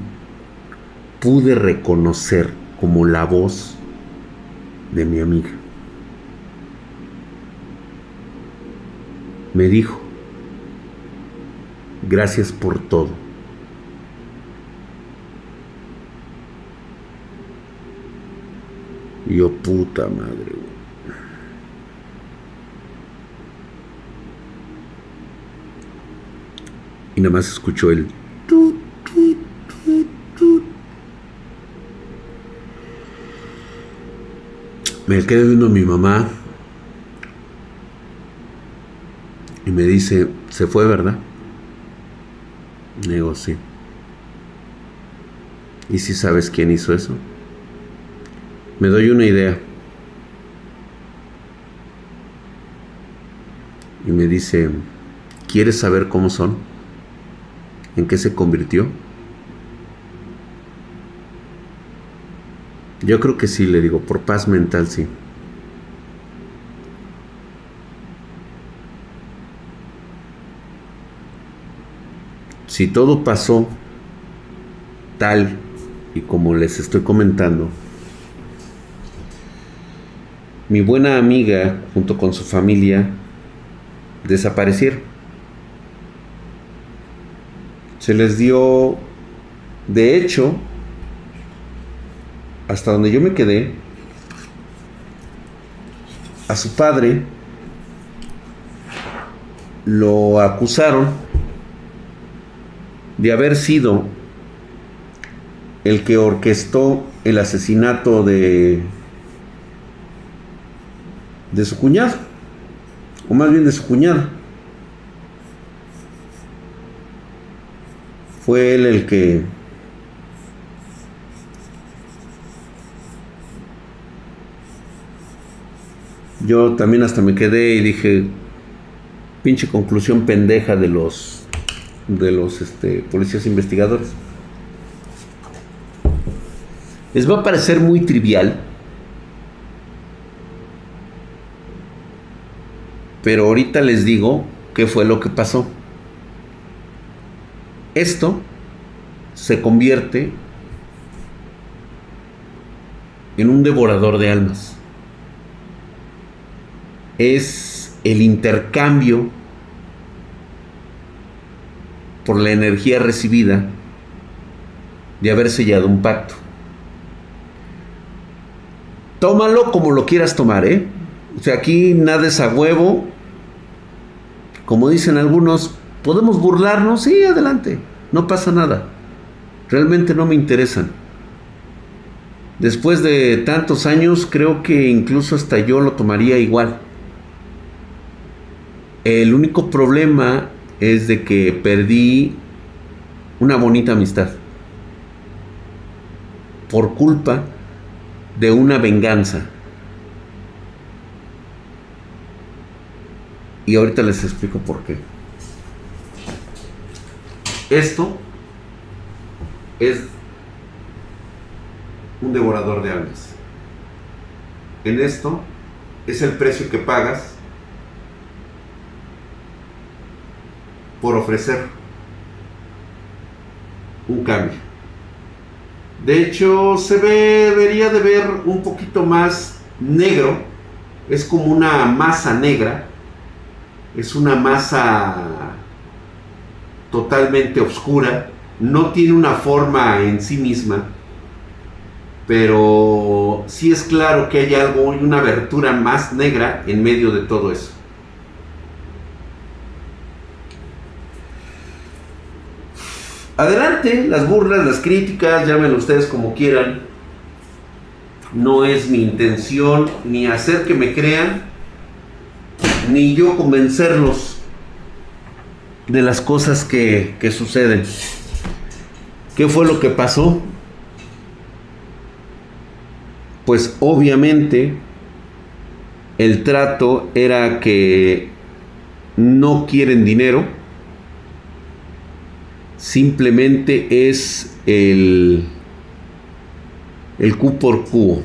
pude reconocer como la voz de mi amiga. Me dijo, gracias por todo. yo, puta madre, Y nada más escuchó el... Me quedé viendo a mi mamá y me dice, se fue, ¿verdad? Digo, sí. ¿Y si sabes quién hizo eso? Me doy una idea. Y me dice, ¿quieres saber cómo son? ¿En qué se convirtió? Yo creo que sí, le digo, por paz mental sí. Si todo pasó tal y como les estoy comentando, mi buena amiga junto con su familia desaparecieron. Se les dio, de hecho, hasta donde yo me quedé, a su padre lo acusaron de haber sido el que orquestó el asesinato de de su cuñado, o más bien de su cuñada. Fue él el que yo también hasta me quedé y dije, pinche conclusión pendeja de los de los este, policías investigadores. Les va a parecer muy trivial, pero ahorita les digo qué fue lo que pasó. Esto se convierte en un devorador de almas es el intercambio por la energía recibida de haber sellado un pacto. Tómalo como lo quieras tomar, ¿eh? O sea, aquí nada es a huevo. Como dicen algunos, ¿podemos burlarnos? Sí, adelante. No pasa nada. Realmente no me interesan. Después de tantos años, creo que incluso hasta yo lo tomaría igual. El único problema es de que perdí una bonita amistad por culpa de una venganza. Y ahorita les explico por qué. Esto es un devorador de almas. En esto es el precio que pagas por ofrecer un cambio. De hecho, se ve, debería de ver un poquito más negro. Es como una masa negra. Es una masa totalmente oscura. No tiene una forma en sí misma. Pero sí es claro que hay algo y una abertura más negra en medio de todo eso. Adelante, las burlas, las críticas, llámenlo ustedes como quieran. No es mi intención ni hacer que me crean, ni yo convencerlos de las cosas que, que suceden. ¿Qué fue lo que pasó? Pues obviamente el trato era que no quieren dinero, simplemente es el, el Q por Q.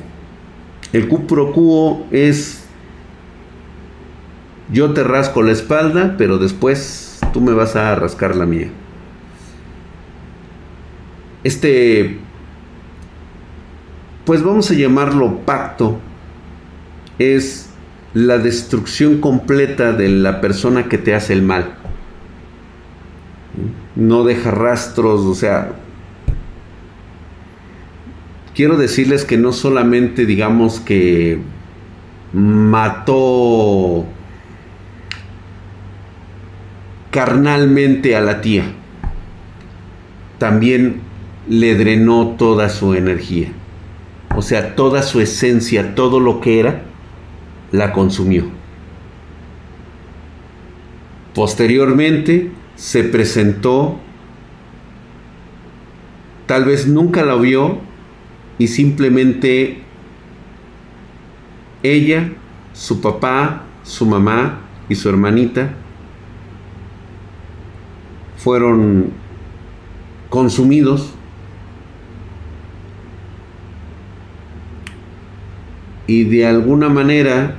El Q por Q es yo te rasco la espalda, pero después tú me vas a rascar la mía. Este, pues vamos a llamarlo pacto, es la destrucción completa de la persona que te hace el mal. No deja rastros, o sea, quiero decirles que no solamente digamos que mató carnalmente a la tía, también le drenó toda su energía, o sea, toda su esencia, todo lo que era, la consumió. Posteriormente se presentó, tal vez nunca la vio y simplemente ella, su papá, su mamá y su hermanita fueron consumidos y de alguna manera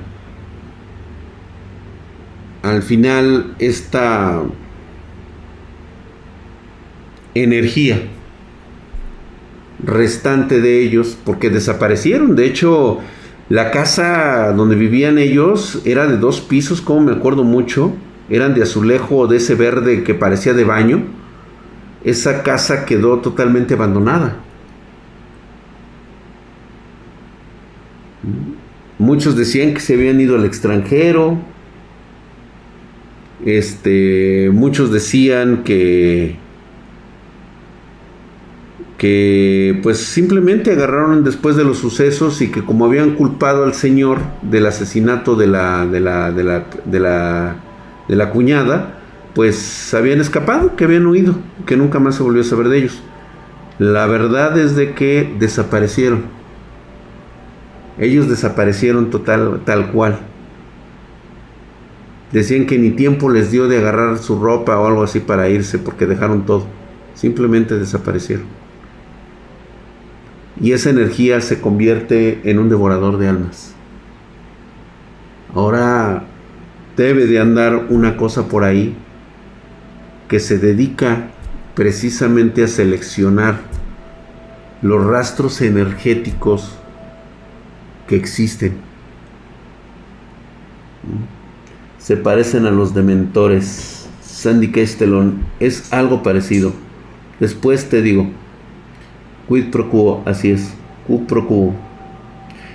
al final esta energía restante de ellos, porque desaparecieron. De hecho, la casa donde vivían ellos era de dos pisos, como me acuerdo mucho. Eran de azulejo de ese verde que parecía de baño. Esa casa quedó totalmente abandonada. Muchos decían que se habían ido al extranjero, este, muchos decían que que pues simplemente agarraron después de los sucesos y que como habían culpado al señor del asesinato de la de la de la de la, de la cuñada, pues habían escapado, que habían huido, que nunca más se volvió a saber de ellos. La verdad es de que desaparecieron. Ellos desaparecieron total tal cual. Decían que ni tiempo les dio de agarrar su ropa o algo así para irse porque dejaron todo. Simplemente desaparecieron. Y esa energía se convierte en un devorador de almas. Ahora debe de andar una cosa por ahí que se dedica precisamente a seleccionar los rastros energéticos que existen se parecen a los dementores. Sandy Castellón es algo parecido. Después te digo, quid pro así es, quid pro.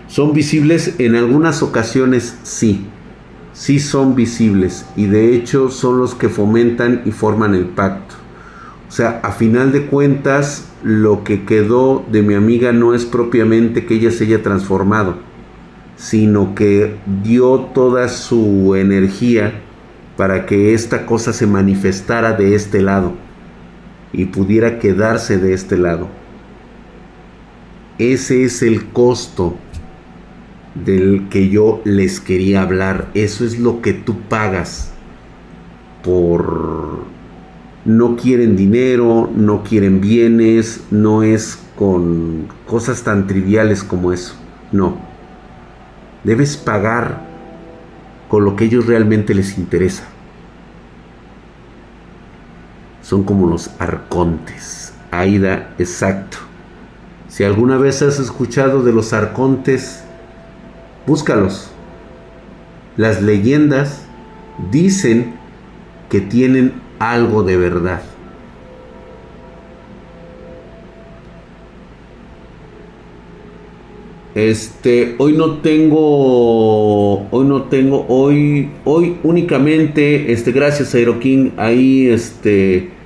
Son visibles en algunas ocasiones, sí, sí son visibles y de hecho son los que fomentan y forman el pacto. O sea, a final de cuentas, lo que quedó de mi amiga no es propiamente que ella se haya transformado sino que dio toda su energía para que esta cosa se manifestara de este lado y pudiera quedarse de este lado. Ese es el costo del que yo les quería hablar. Eso es lo que tú pagas por... No quieren dinero, no quieren bienes, no es con cosas tan triviales como eso. No Debes pagar con lo que ellos realmente les interesa. Son como los arcontes. Aida, exacto. Si alguna vez has escuchado de los arcontes, búscalos. Las leyendas dicen que tienen algo de verdad. Este, hoy no tengo, hoy no tengo, hoy, hoy únicamente, este, gracias a King, ahí, este,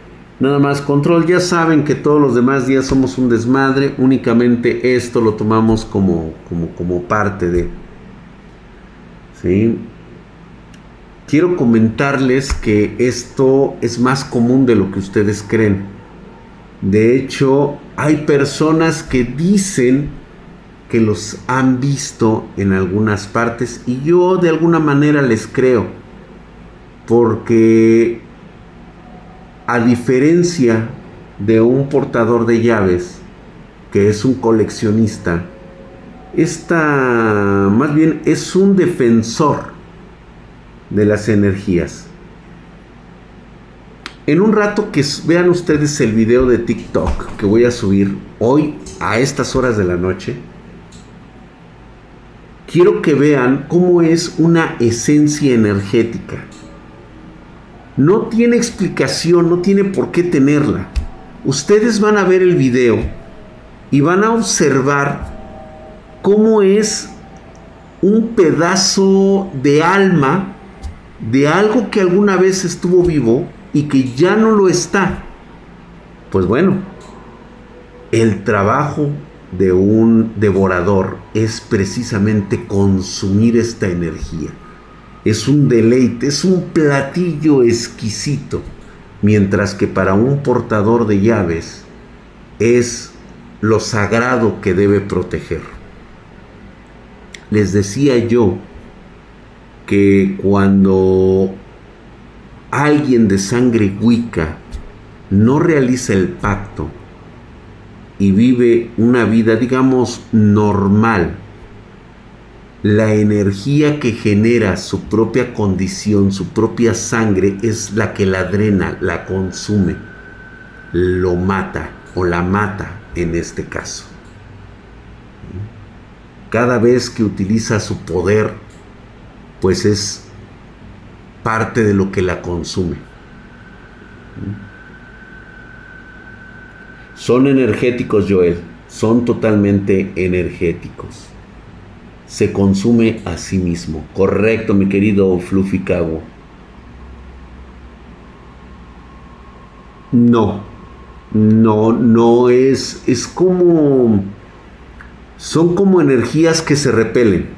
nada más control. Ya saben que todos los demás días somos un desmadre, únicamente esto lo tomamos como, como, como parte de, ¿sí? Quiero comentarles que esto es más común de lo que ustedes creen. De hecho, hay personas que dicen que los han visto en algunas partes y yo de alguna manera les creo. Porque a diferencia de un portador de llaves, que es un coleccionista, esta más bien es un defensor de las energías. En un rato que vean ustedes el video de TikTok que voy a subir hoy a estas horas de la noche, quiero que vean cómo es una esencia energética. No tiene explicación, no tiene por qué tenerla. Ustedes van a ver el video y van a observar cómo es un pedazo de alma de algo que alguna vez estuvo vivo y que ya no lo está. Pues bueno, el trabajo de un devorador es precisamente consumir esta energía. Es un deleite, es un platillo exquisito, mientras que para un portador de llaves es lo sagrado que debe proteger. Les decía yo que cuando alguien de sangre wicca no realiza el pacto y vive una vida, digamos, normal, la energía que genera su propia condición, su propia sangre, es la que la drena, la consume, lo mata o la mata en este caso. Cada vez que utiliza su poder, pues es parte de lo que la consume. Son energéticos, Joel, son totalmente energéticos. Se consume a sí mismo. Correcto, mi querido Fluffy Cabo. No, no, no es, es como, son como energías que se repelen.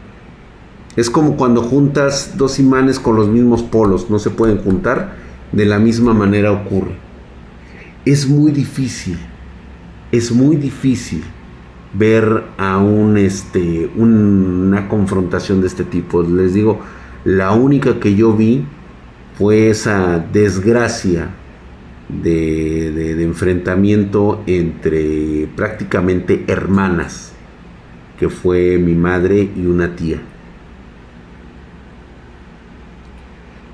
Es como cuando juntas dos imanes con los mismos polos, no se pueden juntar, de la misma manera ocurre. Es muy difícil, es muy difícil ver a un, este, una confrontación de este tipo. Les digo, la única que yo vi fue esa desgracia de, de enfrentamiento entre prácticamente hermanas, que fue mi madre y una tía.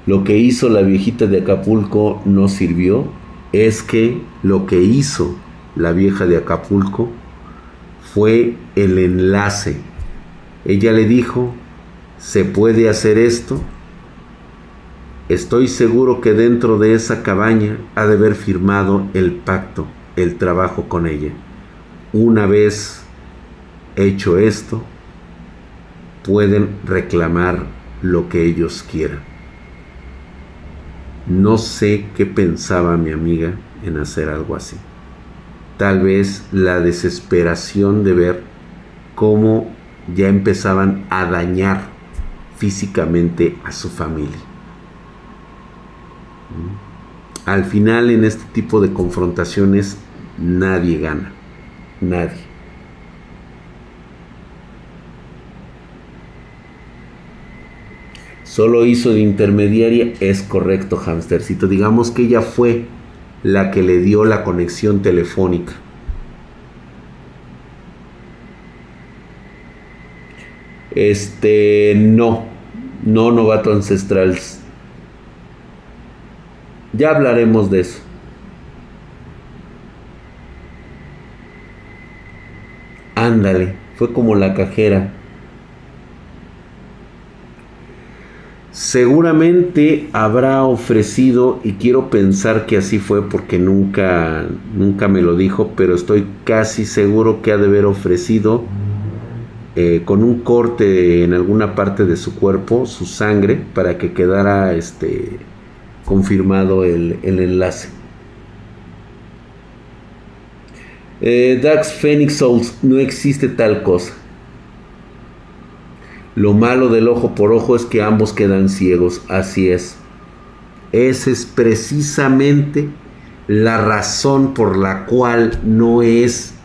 Lo que hizo la viejita de Acapulco no sirvió, es que lo que hizo la vieja de Acapulco fue el enlace. Ella le dijo, se puede hacer esto. Estoy seguro que dentro de esa cabaña ha de haber firmado el pacto, el trabajo con ella. Una vez hecho esto, pueden reclamar lo que ellos quieran. No sé qué pensaba mi amiga en hacer algo así. Tal vez la desesperación de ver cómo ya empezaban a dañar físicamente a su familia. ¿Mm? Al final en este tipo de confrontaciones nadie gana. Nadie. solo hizo de intermediaria, es correcto, hamstercito. Digamos que ella fue la que le dio la conexión telefónica. Este, no, no novato ancestral. Ya hablaremos de eso. Ándale, fue como la cajera seguramente habrá ofrecido, y quiero pensar que así fue porque nunca, nunca me lo dijo, pero estoy casi seguro que ha de haber ofrecido eh, con un corte en alguna parte de su cuerpo su sangre para que quedara este, confirmado el, enlace. Eh, Dax Phoenix Souls, no existe tal cosa. Lo malo del ojo por ojo es que ambos quedan ciegos, así es. Esa es precisamente la razón por la cual no es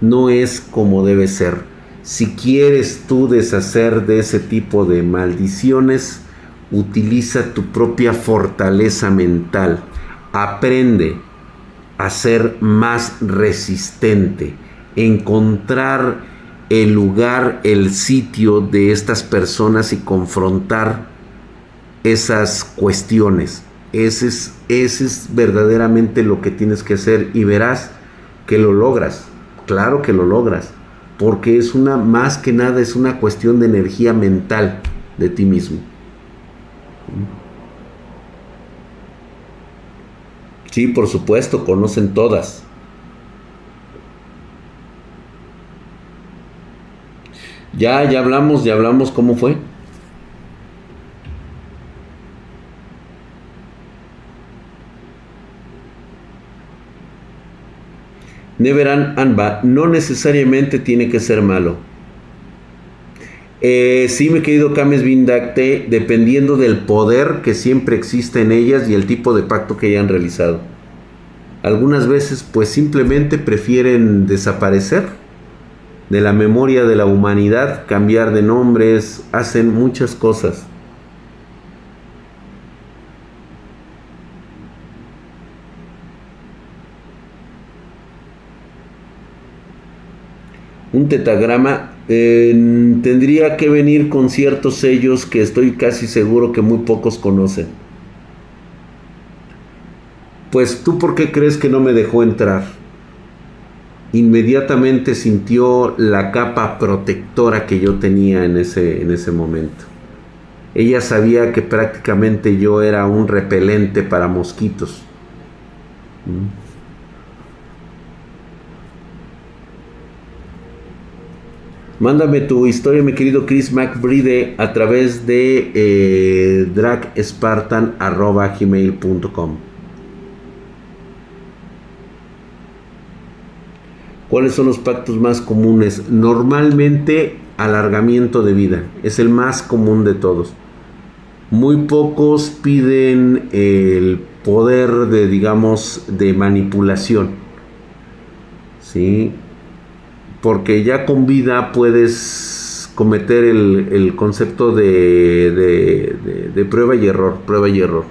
no es como debe ser. Si quieres tú deshacer de ese tipo de maldiciones, utiliza tu propia fortaleza mental. Aprende a ser más resistente, encontrar el lugar, el sitio de estas personas y confrontar esas cuestiones. Ese es, ese es verdaderamente lo que tienes que hacer y verás que lo logras. Claro que lo logras. Porque es una, más que nada, es una cuestión de energía mental de ti mismo. Sí, por supuesto, conocen todas. Ya, ya hablamos, ya hablamos cómo fue. Neveran Anba no necesariamente tiene que ser malo. Eh, sí, mi querido Kames Vindacte, dependiendo del poder que siempre existe en ellas y el tipo de pacto que hayan realizado. Algunas veces, pues simplemente prefieren desaparecer de la memoria de la humanidad, cambiar de nombres, hacen muchas cosas. un tetagrama eh, tendría que venir con ciertos sellos que estoy casi seguro que muy pocos conocen. Pues tú por qué crees que no me dejó entrar? Inmediatamente sintió la capa protectora que yo tenía en ese, en ese momento. Ella sabía que prácticamente yo era un repelente para mosquitos. ¿Mm? Mándame tu historia, mi querido Chris McBride, a través de eh, dragspartan.gmail.com. ¿Cuáles son los pactos más comunes? Normalmente alargamiento de vida. Es el más común de todos. Muy pocos piden el poder de, digamos, de manipulación. ¿Sí? porque ya con vida puedes cometer el, concepto de, de, prueba y error, prueba y error.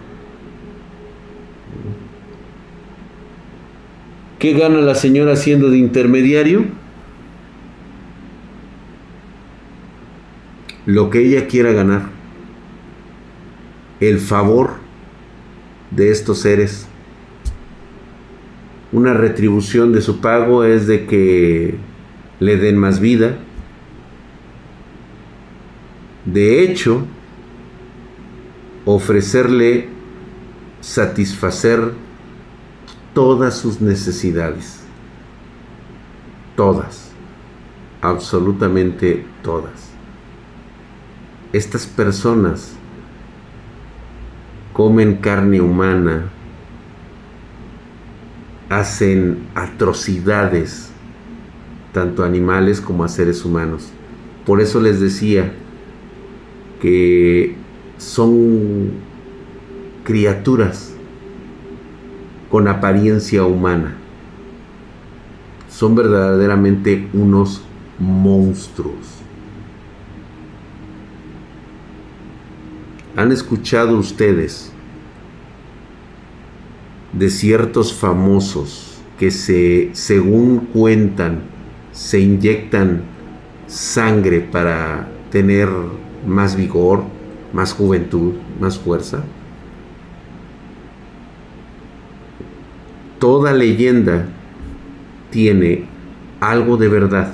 ¿Qué gana la señora siendo de intermediario? Lo que ella quiera ganar. El favor de estos seres. Una retribución de su pago es de que le den más vida. De hecho, ofrecerle satisfacer todas sus necesidades. Todas. Absolutamente todas. Estas personas comen carne humana, hacen atrocidades tanto a animales como a seres humanos. Por eso les decía que son criaturas con apariencia humana. Son verdaderamente unos monstruos. ¿Han escuchado ustedes de ciertos famosos que se, según cuentan, se inyectan sangre para tener más vigor, más juventud, más fuerza. Toda leyenda tiene algo de verdad.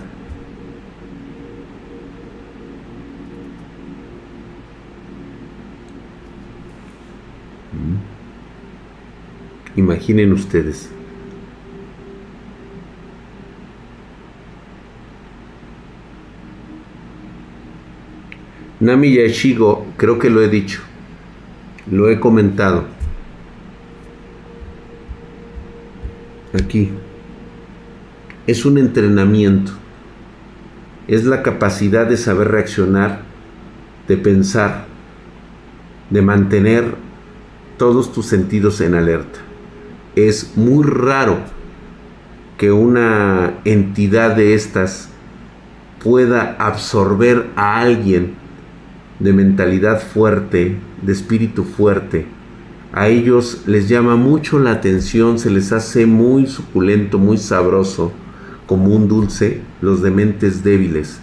Mm. Imaginen ustedes. Nami Yashigo, creo que lo he dicho, lo he comentado. Aquí. Es un entrenamiento. Es la capacidad de saber reaccionar, de pensar, de mantener todos tus sentidos en alerta. Es muy raro que una entidad de estas pueda absorber a alguien de mentalidad fuerte, de espíritu fuerte, a ellos les llama mucho la atención, se les hace muy suculento, muy sabroso, como un dulce, los de mentes débiles,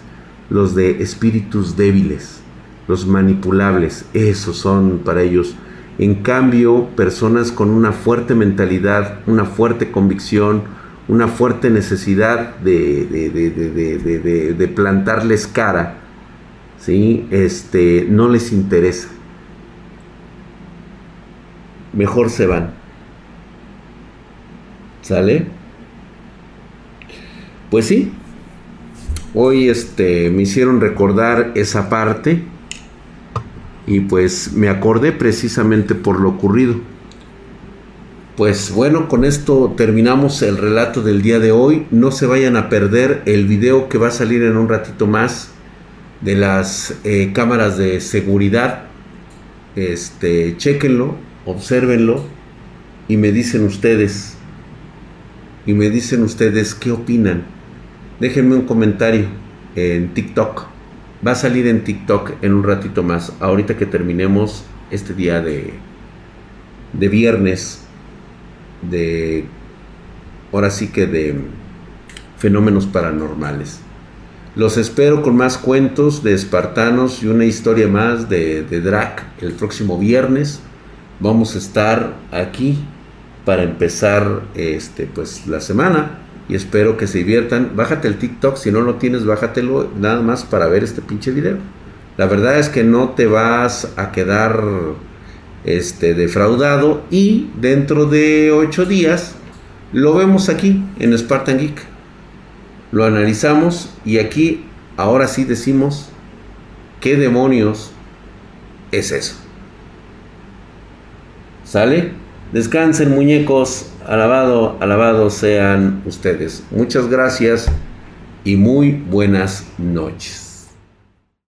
los de espíritus débiles, los manipulables, esos son para ellos. En cambio, personas con una fuerte mentalidad, una fuerte convicción, una fuerte necesidad de, de, plantarles cara, ¿sí? este, no les interesa mejor se van. ¿Sale? Pues sí. Hoy este me hicieron recordar esa parte y pues me acordé precisamente por lo ocurrido. Pues bueno, con esto terminamos el relato del día de hoy. No se vayan a perder el video que va a salir en un ratito más de las eh, cámaras de seguridad. Este, chequenlo, obsérvenlo y me dicen ustedes, y me dicen ustedes qué opinan. Déjenme un comentario en TikTok. Va a salir en TikTok en un ratito más, ahorita que terminemos este día de, de viernes, de, ahora sí que de fenómenos paranormales. Los espero con más cuentos de espartanos y una historia más de, de Drac el próximo viernes vamos a estar aquí para empezar este pues la semana y espero que se diviertan. Bájate el TikTok, si no lo tienes, bájatelo nada más para ver este pinche video. La verdad es que no te vas a quedar este defraudado y dentro de ocho días lo vemos aquí en Spartan Geek. Lo analizamos y aquí ahora sí decimos qué demonios es eso. ¿Sale? Descansen muñecos, alabado, alabado sean ustedes. Muchas gracias y muy buenas noches.